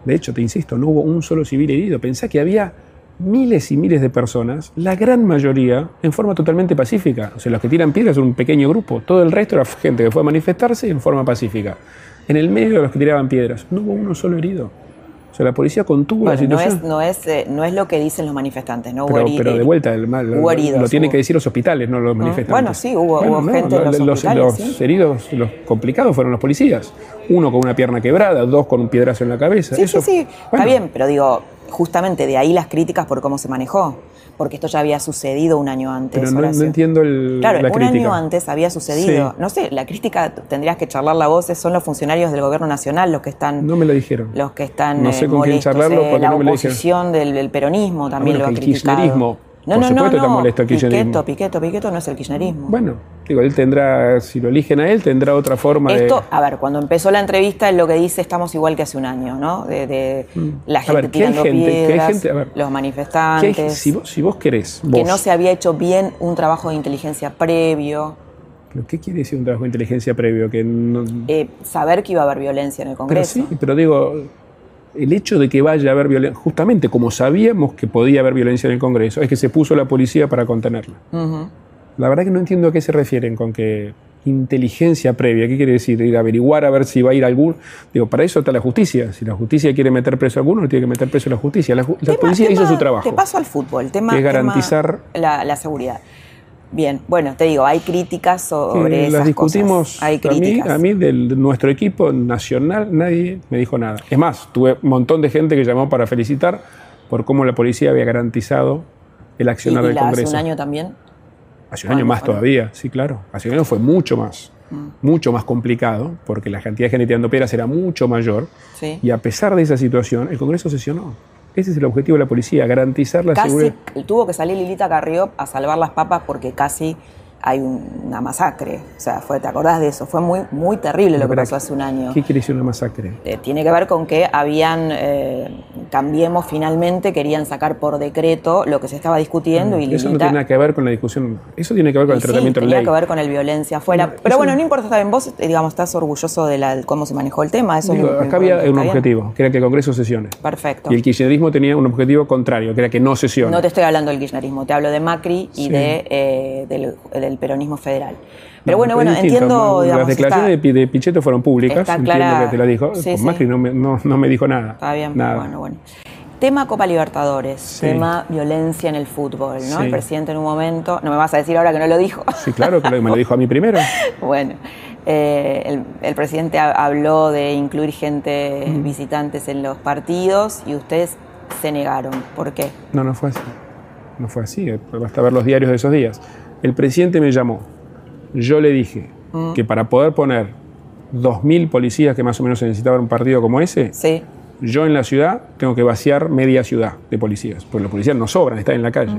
De hecho, te insisto, no hubo un solo civil herido. Pensá que había miles y miles de personas, la gran mayoría en forma totalmente pacífica. O sea, los que tiran piedras son un pequeño grupo, todo el resto era gente que fue a manifestarse en forma pacífica. En el medio de los que tiraban piedras, no hubo uno solo herido. O sea, la policía contuvo la situación. No es, no, es, eh, no es lo que dicen los manifestantes, ¿no? Pero, pero de vuelta, el mal, lo, tienen que decir los hospitales, no los manifestantes. Bueno, sí, hubo, gente en los, hospitales, los heridos, los complicados fueron los policías. Uno con una pierna quebrada, dos con un piedrazo en la cabeza. Sí, sí, sí, está bien, pero digo, justamente de ahí las críticas por cómo se manejó, porque esto ya había sucedido un año antes. Pero no, entiendo el, claro, un año antes había sucedido. No sé, la crítica tendrías que charlar la voz, son los funcionarios del gobierno nacional los que están. No me lo dijeron. Los que están. No sé con quién charlarlo eh, porque la no me dijeron. Del, del peronismo también lo ha el criticado. No, Por no, supuesto no, está molesto el kirchnerismo. Piqueto, Piqueto, Piqueto no es el kirchnerismo. Bueno, digo, él tendrá, si lo eligen a él, tendrá otra forma Esto, a ver, cuando empezó la entrevista, lo que dice estamos igual que hace un año, ¿no? De, mm. la gente tirando piedras, los manifestantes. Si vos, si, vos, querés. que no se había hecho bien un trabajo de inteligencia previo. ¿Pero qué quiere decir un trabajo de inteligencia previo? Que eh, saber que iba a haber violencia en el Congreso. Pero sí, pero digo, el hecho de que vaya a haber violencia, justamente como sabíamos que podía haber violencia en el Congreso, es que se puso la policía para contenerla. La verdad que no entiendo a qué se refieren con que inteligencia previa. ¿Qué quiere decir? Ir a averiguar a ver si va a ir algún. Digo, para eso está la justicia. Si la justicia quiere meter preso a alguno, tiene que meter preso a la justicia. La, policía hizo su trabajo. Te paso al fútbol. Tema, que es garantizar la seguridad. Bien, bueno, te digo, hay críticas sobre las discutimos. Hay críticas. A mí, a mí de nuestro equipo nacional, nadie me dijo nada. Es más, tuve un montón de gente que llamó para felicitar por cómo la policía había garantizado el accionar del Congreso. ¿Hace un año también? Hace un año más todavía, sí, claro. Hace un año fue mucho más, mm. mucho más complicado, porque la cantidad de gente tirando piedras era mucho mayor. Y a pesar de esa situación, el Congreso sesionó. Ese es el objetivo de la policía, garantizar la casi seguridad. Tuvo que salir Lilita Carrió a salvar las papas porque casi hay una masacre. O sea, fue, ¿te acordás de eso? Fue muy, muy terrible lo que pasó hace un año. ¿Qué quiere decir una masacre? Eh, tiene que ver con que habían, eh, Cambiemos finalmente, querían sacar por decreto lo que se estaba discutiendo y Eso no tiene nada que ver con la discusión, eso tiene que ver con el tratamiento de ley. Tiene que ver con el violencia afuera. Pero bueno, no importa, bien, vos, eh, digamos, estás orgulloso de la, cómo se manejó el tema. Eso acá había un objetivo, que era que el Congreso sesione. Perfecto. Y el kirchnerismo tenía un objetivo contrario, que era que no sesione. No te estoy hablando del kirchnerismo, te hablo de Macri y de, del peronismo federal. Pero bueno, bueno, entiendo. las declaraciones de, Pichetto fueron públicas, entiendo que te lo dijo. Con Macri no me, no, me, dijo nada. Está bien, bueno, bueno. Tema Copa Libertadores, tema violencia en el fútbol, ¿no? El presidente en un momento, no me vas a decir ahora que no lo dijo. Sí, claro, que me lo dijo a mí primero. (laughs) bueno, eh, el, presidente habló de incluir gente, visitantes en los partidos y ustedes se negaron. ¿Por qué? No, no fue así. No fue así, basta ver los diarios de esos días. El presidente me llamó yo le dije mm. que para poder poner 2.000 policías que más o menos se necesitaban un partido como ese, yo en la ciudad tengo que vaciar media ciudad de policías, porque los policías no sobran, están en la calle.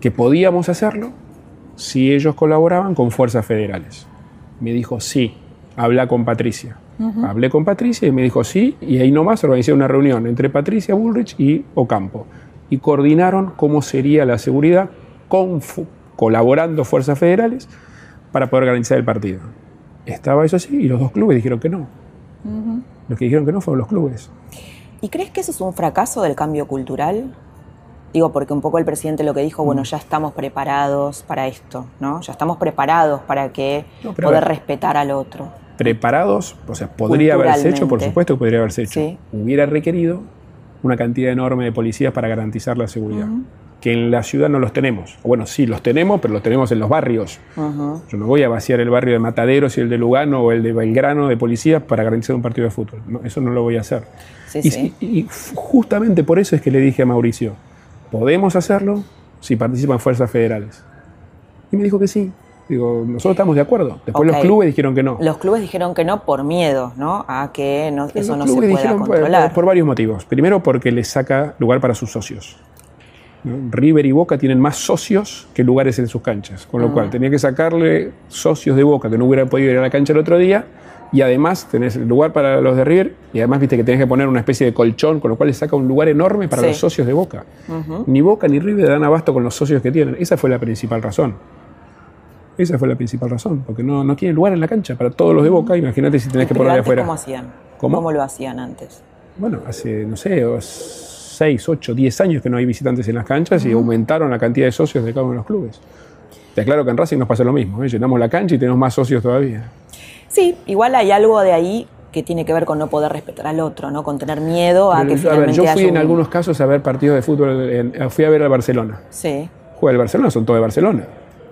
Que podíamos hacerlo si ellos colaboraban con fuerzas federales. Me dijo, sí, habla con Patricia. Hablé con Patricia y me dijo sí, y ahí nomás organizé una reunión entre Patricia Bullrich y Ocampo. Y coordinaron cómo sería la seguridad con, colaborando fuerzas federales para poder organizar el partido. Estaba eso así y los dos clubes dijeron que no. Los que dijeron que no fueron los clubes. ¿Y crees que eso es un fracaso del cambio cultural? Digo, porque un poco el presidente lo que dijo, bueno, mm. ya estamos preparados para esto, ¿no? Ya estamos preparados para que poder respetar al otro. Preparados, o sea, podría haberse hecho, por supuesto que podría haberse hecho. Hubiera requerido una cantidad enorme de policías para garantizar la seguridad que en la ciudad no los tenemos. Bueno, sí, los tenemos, pero los tenemos en los barrios. Yo no voy a vaciar el barrio de Mataderos y el de Lugano o el de Belgrano de policías para garantizar un partido de fútbol. eso no lo voy a hacer. y, justamente por eso es que le dije a Mauricio, podemos hacerlo si participan fuerzas federales. Y me dijo que sí. Digo, nosotros estamos de acuerdo. Después los clubes dijeron que no. Los clubes dijeron que no por miedo, ¿no? A que eso no se pueda controlar. por, varios motivos. Primero porque les saca lugar para sus socios. River y Boca tienen más socios que lugares en sus canchas, con lo cual tenía que sacarle socios de Boca que no hubieran podido ir a la cancha el otro día y además tenés el lugar para los de River y además viste que tenés que poner una especie de colchón, con lo cual le saca un lugar enorme para los socios de Boca. Ni Boca ni River dan abasto con los socios que tienen. Esa fue la principal razón. Esa fue la principal razón, porque no, no tiene lugar en la cancha para todos los de Boca. Imagínate si tenés que ponerle afuera. ¿Cómo hacían? ¿Cómo? lo hacían antes? Bueno, hace, no sé, 6, 8, 10 años que no hay visitantes en las canchas y aumentaron la cantidad de socios de cada uno de los clubes. Te aclaro que en Racing nos pasa lo mismo, ¿eh? llenamos la cancha y tenemos más socios todavía. Sí, igual hay algo de ahí que tiene que ver con no poder respetar al otro, ¿no? con tener miedo a que finalmente Yo fui en algunos casos a ver partidos de fútbol, fui a ver al Barcelona. Sí. Juega el Barcelona, son todos de Barcelona.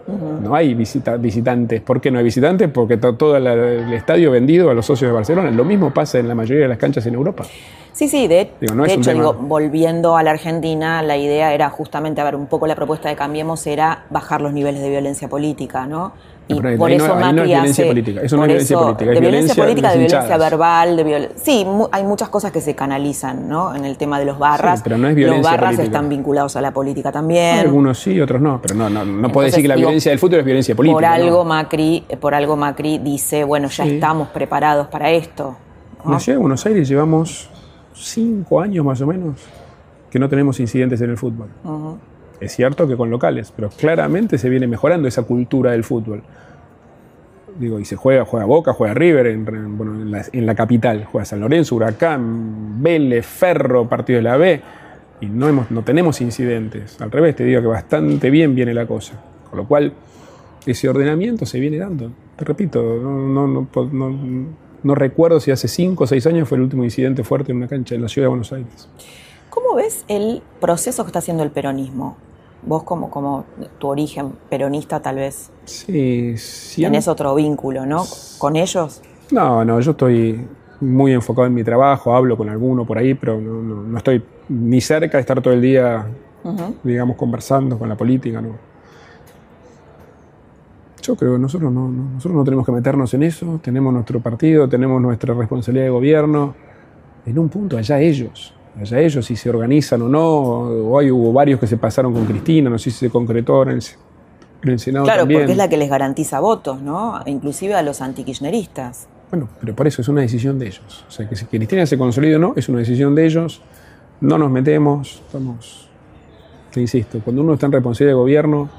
No hay visitantes. ¿Por qué no hay visitantes? Porque está todo el estadio vendido a los socios de Barcelona. Lo mismo pasa en la mayoría de las canchas en Europa. Sí, sí, de, hecho, digo, volviendo a la Argentina, la idea era justamente, a ver, un poco la propuesta de Cambiemos era bajar los niveles de violencia política, ¿no? Y por eso no, es violencia política, eso no es violencia política, de violencia, política, de violencia verbal, de sí, hay muchas cosas que se canalizan, ¿no? En el tema de los barras. pero no es violencia Los barras están vinculados a la política también. Algunos sí, otros no, pero no, no, no puede decir que la violencia del fútbol es violencia política. Por algo Macri, por algo Macri dice, bueno, ya estamos preparados para esto. ¿no? En Buenos Aires llevamos cinco años más o menos que no tenemos incidentes en el fútbol. Es cierto que con locales, pero claramente se viene mejorando esa cultura del fútbol. Digo, y se juega, juega Boca, juega River en, la, capital, juega San Lorenzo, Huracán, Vélez, Ferro, partido de la B, y no, hemos, no tenemos incidentes. Al revés, te digo que bastante bien viene la cosa. Con lo cual, ese ordenamiento se viene dando. Te repito, no, recuerdo si hace cinco o seis años fue el último incidente fuerte en una cancha en la ciudad de Buenos Aires. ¿Cómo ves el proceso que está haciendo el peronismo? Vos como, como tu origen peronista tal vez. Sí, sí. Tenés otro vínculo, ¿no? ¿Con ellos? No, no, yo estoy muy enfocado en mi trabajo, hablo con alguno por ahí, pero no, estoy ni cerca de estar todo el día, digamos, conversando con la política, ¿no? Yo creo que nosotros no, nosotros no tenemos que meternos en eso, tenemos nuestro partido, tenemos nuestra responsabilidad de gobierno. En un punto, allá ellos, allá ellos si se organizan o no. Hoy hubo varios que se pasaron con Cristina, no sé si se concretó. En el Senado claro, también. porque es la que les garantiza votos, ¿no? Inclusive a los antikirchneristas. Bueno, pero por eso es una decisión de ellos. O sea, que si Cristina se consolide o no, es una decisión de ellos. No nos metemos, estamos. Te insisto, cuando uno está en responsabilidad de gobierno,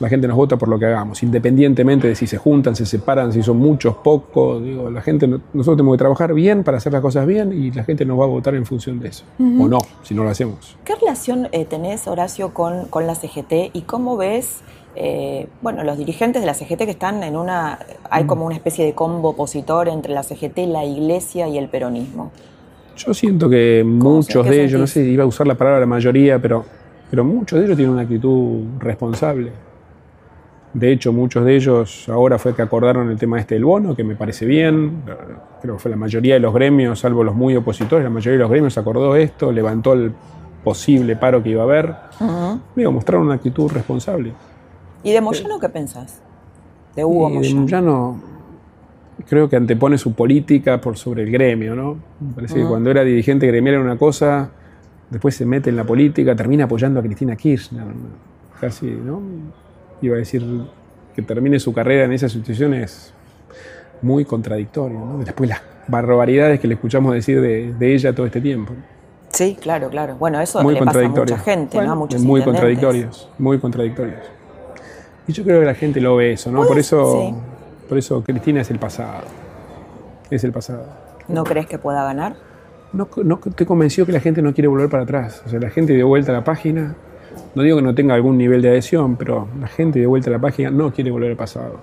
la gente nos vota por lo que hagamos, independientemente de si se juntan, se separan, si son muchos, pocos. Digo, la gente, nosotros tenemos que trabajar bien para hacer las cosas bien y la gente nos va a votar en función de eso. O no, si no lo hacemos. ¿Qué relación eh, tenés, Horacio, con, con la CGT y cómo ves, eh, bueno, los dirigentes de la CGT que están en una, hay como una especie de combo opositor entre la CGT, la Iglesia y el peronismo? Yo siento que muchos de ellos, no sé si iba a usar la palabra la mayoría, pero, pero muchos de ellos tienen una actitud responsable. De hecho, muchos de ellos ahora fue que acordaron el tema este del bono, que me parece bien. Creo que fue la mayoría de los gremios, salvo los muy opositores, la mayoría de los gremios acordó esto, levantó el posible paro que iba a haber. Digo, mostraron una actitud responsable. ¿Y de Moyano qué pensás? De Hugo Moyano. Moyano creo que antepone su política por sobre el gremio, ¿no? Me parece que cuando era dirigente gremial era una cosa, después se mete en la política, termina apoyando a Cristina Kirchner, ¿no? casi, ¿no? Iba a decir que termine su carrera en esa situación es muy contradictorio, ¿no? Después las barbaridades que le escuchamos decir de, de ella todo este tiempo. Sí, claro, claro. Bueno, eso Muy le pasa a mucha gente, ¿no? A Bueno, muchos muy contradictorios, muy contradictorios. Y yo creo que la gente lo ve eso, ¿no? Por Puede- eso, sí. por eso Cristina es el pasado. Es el pasado. ¿No crees que pueda ganar? No, no estoy convencido que la gente no quiere volver para atrás. O sea, la gente dio vuelta a la página. No digo que no tenga algún nivel de adhesión, pero la gente dio vuelta a la página no quiere volver al pasado.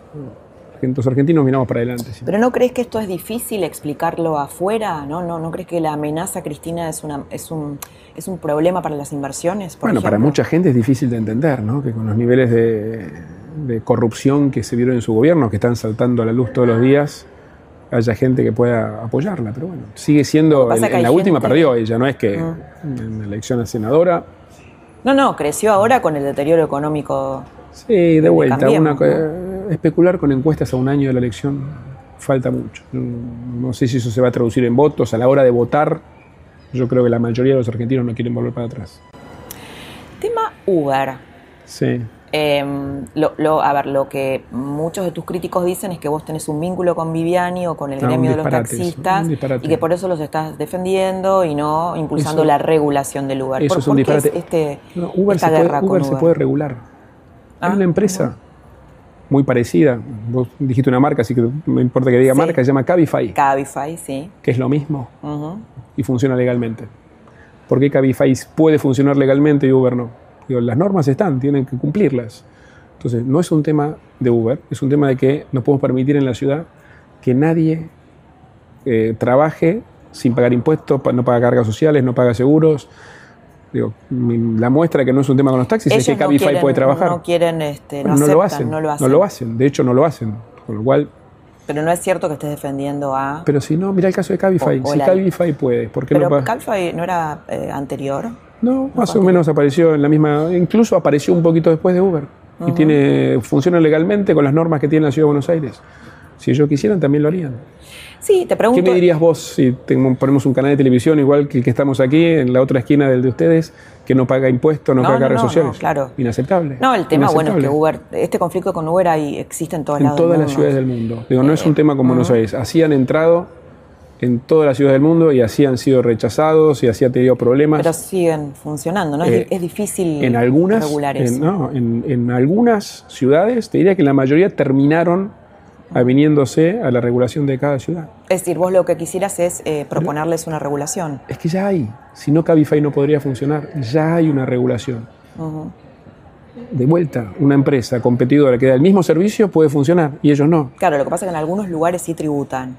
Los argentinos miramos para adelante. ¿Pero no crees que esto es difícil explicarlo afuera? ¿No, no, no crees que la amenaza Cristina es, una, es, un, es un problema para las inversiones? por Bueno, para mucha gente es difícil de entender, ¿no? Que con los niveles de, de corrupción que se vieron en su gobierno, que están saltando a la luz todos los días, haya gente que pueda apoyarla. Pero bueno, sigue siendo. En, la última perdió ella, no es que Mm. en la elección a senadora. No, no, creció ahora con el deterioro económico. Sí, de vuelta. Una co- especular con encuestas a un año de la elección falta mucho. No, no sé si eso se va a traducir en votos. A la hora de votar, yo creo que la mayoría de los argentinos no quieren volver para atrás. Tema Uber. Sí. Eh, lo, lo- a ver, lo que muchos de tus críticos dicen es que vos tenés un vínculo con Viviani o con el No, un gremio de los eso, taxistas y que por eso los estás defendiendo y no impulsando Eso- la regulación del Uber. Eso ¿Por, es un disparate. este, No, Uber esta se, puede, guerra con Uber se Uber? puede regular. Ah, Hay una empresa muy parecida. Vos dijiste una marca, así que no importa que diga Sí. marca, se llama Cabify, Cabify, sí. que es lo mismo y funciona legalmente. ¿Por qué Cabify puede funcionar legalmente y Uber no? Digo, las normas están, tienen que cumplirlas. Entonces, no es un tema de Uber, es un tema de que no podemos permitir en la ciudad que nadie eh, trabaje sin pagar impuestos, no paga cargas sociales, no paga seguros. Digo, la muestra de que no es un tema con los taxis es que no Cabify quieren- puede trabajar. No quieren, este, no, Bueno, no, aceptan, lo hacen, no lo hacen. no lo hacen, de hecho no lo hacen. Con lo cual, Pero no es cierto que estés defendiendo a... pero si no, mira el caso de Cabify. O- o si la- Cabify puede, ¿por qué Pero no Cabify no era eh, anterior. No, más o menos apareció en la misma, incluso apareció un poquito después de Uber. Y tiene, funciona legalmente con las normas que tiene la Ciudad de Buenos Aires. Si ellos quisieran, también lo harían. Sí, te ¿Qué pregunto... me dirías vos si tengo- ponemos un canal de televisión igual que el que estamos aquí, en la otra esquina del de ustedes, que no paga impuestos, no, No, paga no, no, sociales? no, claro. Inaceptable. No, el tema, bueno, es que. Uber, este conflicto con Uber ahí existe en todos En lados todas del las ciudades del mundo. Digo, no es un tema como Buenos Aires. Así han entrado en todas las ciudades del mundo y así han sido rechazados y así han tenido problemas. Pero siguen funcionando, ¿no? Es Eh, es, difícil en algunas, regular en, eso. no, en, en algunas ciudades, te diría que la mayoría terminaron aviniéndose a la regulación de cada ciudad. Es decir, vos lo que quisieras es eh, proponerles una regulación. Es que ya hay, si no Cabify no podría funcionar, ya hay una regulación. De vuelta, una empresa competidora que da el mismo servicio puede funcionar y ellos no. Claro, lo que pasa es que en algunos lugares sí tributan.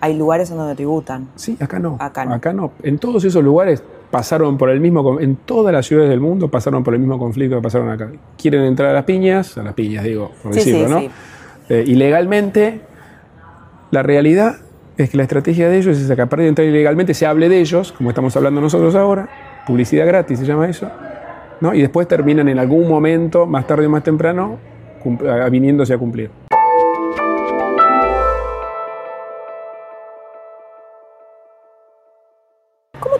Hay lugares en donde tributan. Sí, acá no. Acá no. Acá no. En todos esos lugares pasaron por el mismo, en todas las ciudades del mundo pasaron por el mismo conflicto que pasaron acá. Quieren entrar a las piñas, a las piñas digo, por Sí, decirlo, sí, ¿no? sí. Eh, ilegalmente, la realidad es que la estrategia de ellos es que aparte de entrar ilegalmente se hable de ellos, como estamos hablando nosotros ahora, publicidad gratis se llama eso, ¿no? y después terminan en algún momento, más tarde o más temprano, viniéndose a cumplir.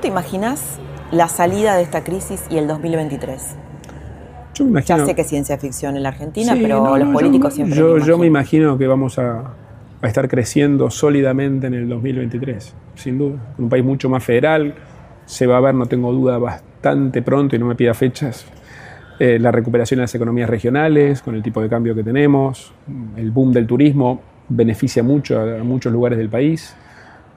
Te imaginas la salida de esta crisis y el 2023? ya sé que es ciencia ficción en la Argentina, pero los políticos siempre. Yo, yo me imagino que vamos a, a, estar creciendo sólidamente en el 2023, sin duda. Un país mucho más federal, se va a ver, no tengo duda, bastante pronto y no me pida fechas. Eh, la recuperación de las economías regionales, con el tipo de cambio que tenemos, el boom del turismo beneficia mucho a, a muchos lugares del país,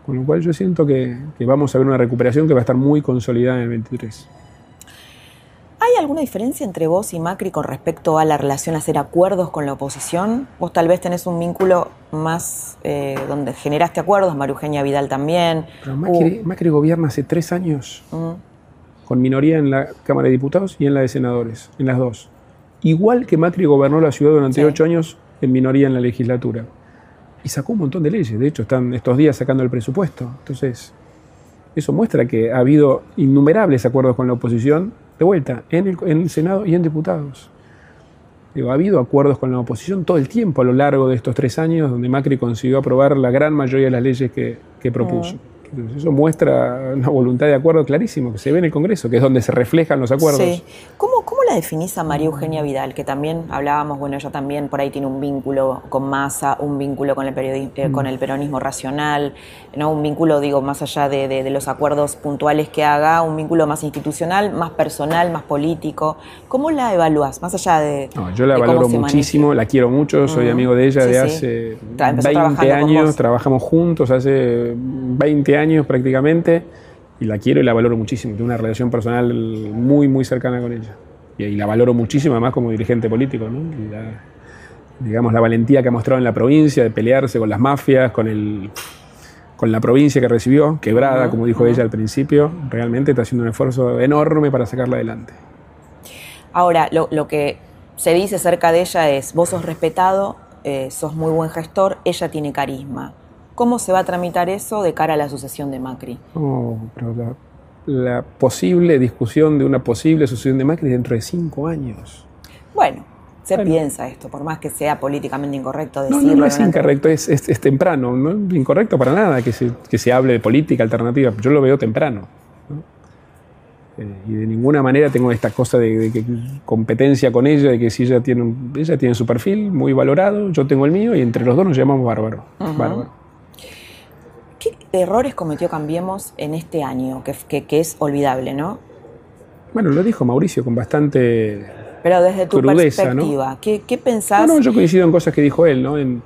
con lo cual yo siento que, que vamos a ver una recuperación que va a estar muy consolidada en el 23. ¿Hay alguna diferencia entre vos y Macri con respecto a la relación a hacer acuerdos con la oposición? Vos tal vez tenés un vínculo más eh, donde generaste acuerdos, María Eugenia Vidal también. Pero Macri, Macri gobierna hace tres años mm. con minoría en la Cámara de Diputados y en la de Senadores, en las dos. Igual que Macri gobernó la ciudad durante sí. ocho años en minoría en la legislatura. Y sacó un montón de leyes, de hecho están estos días sacando el presupuesto. Entonces, eso muestra que ha habido innumerables acuerdos con la oposición de vuelta, en el, en el Senado y en diputados. Digo, ha habido acuerdos con la oposición todo el tiempo a lo largo de estos tres años, donde Macri consiguió aprobar la gran mayoría de las leyes que, que propuso. Entonces, eso muestra una voluntad de acuerdo clarísimo que se ve en el Congreso, que es donde se reflejan los acuerdos. Sí. ¿Cómo, ¿Cómo, la definís a María Eugenia Vidal? Que también hablábamos, bueno, ella también por ahí tiene un vínculo con Massa, un vínculo con el, eh, con el peronismo racional, ¿no? un vínculo, digo, más allá de, de, de, los acuerdos puntuales que haga, un vínculo más institucional, más personal, más político. ¿Cómo la evalúas? Más allá de. No, yo la valoro muchísimo, la quiero mucho, soy amigo de ella sí, de hace sí. 20 años, trabajamos juntos hace 20 años años prácticamente y la quiero y la valoro muchísimo. Tengo una relación personal muy, muy cercana con ella. Y, y la valoro muchísimo además como dirigente político. ¿no? La, digamos, la valentía que ha mostrado en la provincia de pelearse con las mafias, con, el, con la provincia que recibió, quebrada, como dijo ella al principio, realmente está haciendo un esfuerzo enorme para sacarla adelante. Ahora, lo, lo que se dice cerca de ella es, vos sos respetado, eh, sos muy buen gestor, ella tiene carisma. ¿Cómo se va a tramitar eso de cara a la sucesión de Macri? Oh, pero la, la, posible discusión de una posible sucesión de Macri dentro de cinco años. Bueno, se bueno. piensa esto, por más que sea políticamente incorrecto decirlo. No, no, no es incorrecto, es, es, es, temprano, no es incorrecto para nada que se, que se hable de política alternativa, yo lo veo temprano. ¿no? Eh, y de ninguna manera tengo esta cosa de, de, que competencia con ella, de que si ella tiene, ella tiene su perfil muy valorado, yo tengo el mío, y entre los dos nos llamamos bárbaro. Uh -huh. bárbaro. ¿Qué errores cometió Cambiemos en este año, que, que, que, es olvidable, no? Bueno, lo dijo Mauricio con bastante Pero desde tu crudeza, perspectiva, ¿no? ¿qué, ¿qué, pensás? No, no, yo coincido en cosas que dijo él, ¿no? En,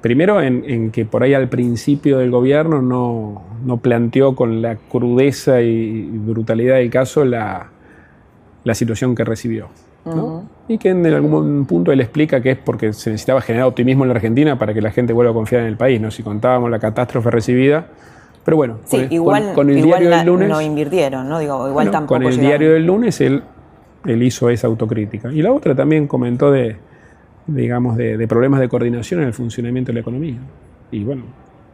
primero, en, en, que por ahí al principio del gobierno no, no planteó con la crudeza y brutalidad del caso la, la situación que recibió. ¿No? Uh -huh. Y que en algún punto él explica que es porque se necesitaba generar optimismo en la Argentina para que la gente vuelva a confiar en el país, ¿no? Si contábamos la catástrofe recibida. Pero bueno, sí, con, igual, con, con, el igual diario del lunes. No invirtieron, ¿no? Digo, igual tampoco. Con el llegaron. diario del lunes él, él hizo esa autocrítica. Y la otra también comentó de, digamos, de, de problemas de coordinación en el funcionamiento de la economía. Y bueno,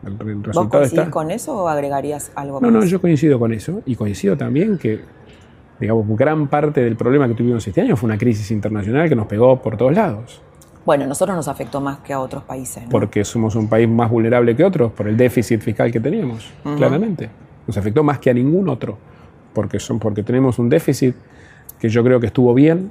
el, el resultado ¿Vos coincidís está. con eso o agregarías algo no, más? No, yo coincido con eso. Y coincido también que digamos, gran parte del problema que tuvimos este año fue una crisis internacional que nos pegó por todos lados. Bueno, a nosotros nos afectó más que a otros países. ¿no? Porque somos un país más vulnerable que otros por el déficit fiscal que teníamos, uh -huh. claramente. Nos afectó más que a ningún otro, porque, son, porque tenemos un déficit que yo creo que estuvo bien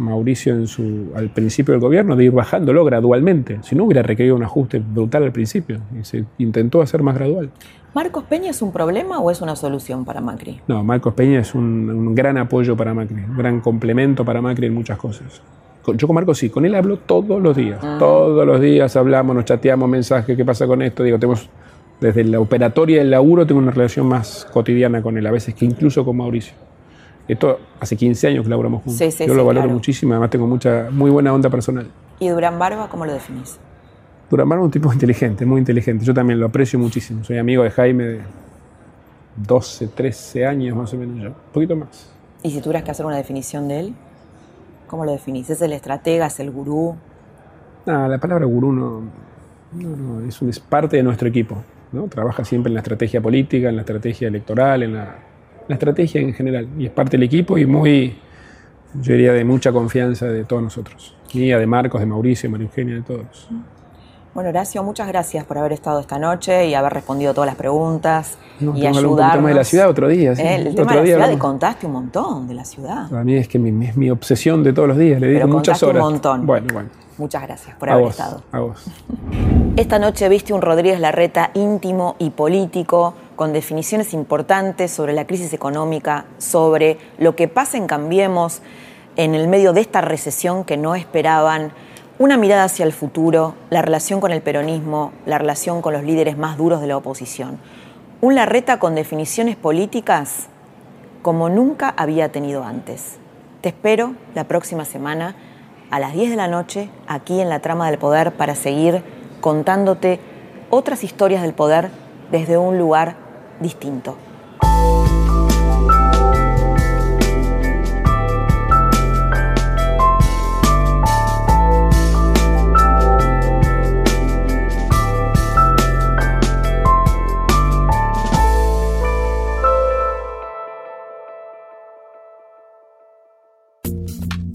Mauricio en su, al principio del gobierno de ir bajándolo gradualmente. Si no, hubiera requerido un ajuste brutal al principio y se intentó hacer más gradual. ¿Marcos Peña es un problema o es una solución para Macri? No, Marcos Peña es un, un gran apoyo para Macri, un gran complemento para Macri en muchas cosas. Yo con Marcos sí, con él hablo todos los días. Ah. Todos los días hablamos, nos chateamos mensajes, qué pasa con esto. Digo, tenemos desde la operatoria del laburo tengo una relación más cotidiana con él, a veces que incluso con Mauricio. Esto hace 15 años que laboramos juntos. Sí, sí, Yo sí, lo valoro claro. muchísimo, además tengo mucha, muy buena onda personal. ¿Y Durán Barba cómo lo definís? Durán Barba es un tipo inteligente, muy inteligente. Yo también lo aprecio muchísimo. Soy amigo de Jaime de 12, 13 años más o menos. Un poquito más. ¿Y si tuvieras que hacer una definición de él? ¿Cómo lo definís? ¿Es el estratega? ¿Es el gurú? Ah, la palabra gurú no, no, no es, un, es parte de nuestro equipo. ¿no? Trabaja siempre en la estrategia política, en la estrategia electoral, en la, la estrategia en general. Y es parte del equipo y muy, yo diría, de mucha confianza de todos nosotros. Mía, de Marcos, de Mauricio, de María Eugenia, de todos. Bueno, Horacio, muchas gracias por haber estado esta noche y haber respondido todas las preguntas No, y ayudarnos. poquito más de la ciudad otro día. sí. Eh, El tema otro de la día ciudad, y contaste un montón de la ciudad. Para mí es que mi- es mi obsesión de todos los días. Le Pero dedico muchas contaste un horas. montón. Bueno, bueno. Muchas gracias por A haber vos, estado. a vos. Esta noche viste un Rodríguez Larreta íntimo y político, con definiciones importantes sobre la crisis económica, sobre lo que pasa en Cambiemos en el medio de esta recesión que no esperaban, una mirada hacia el futuro, la relación con el peronismo, la relación con los líderes más duros de la oposición. Un Larreta con definiciones políticas como nunca había tenido antes. Te espero la próxima semana a las 10 de la noche aquí en la Trama del Poder para seguir contándote otras historias del poder desde un lugar distinto.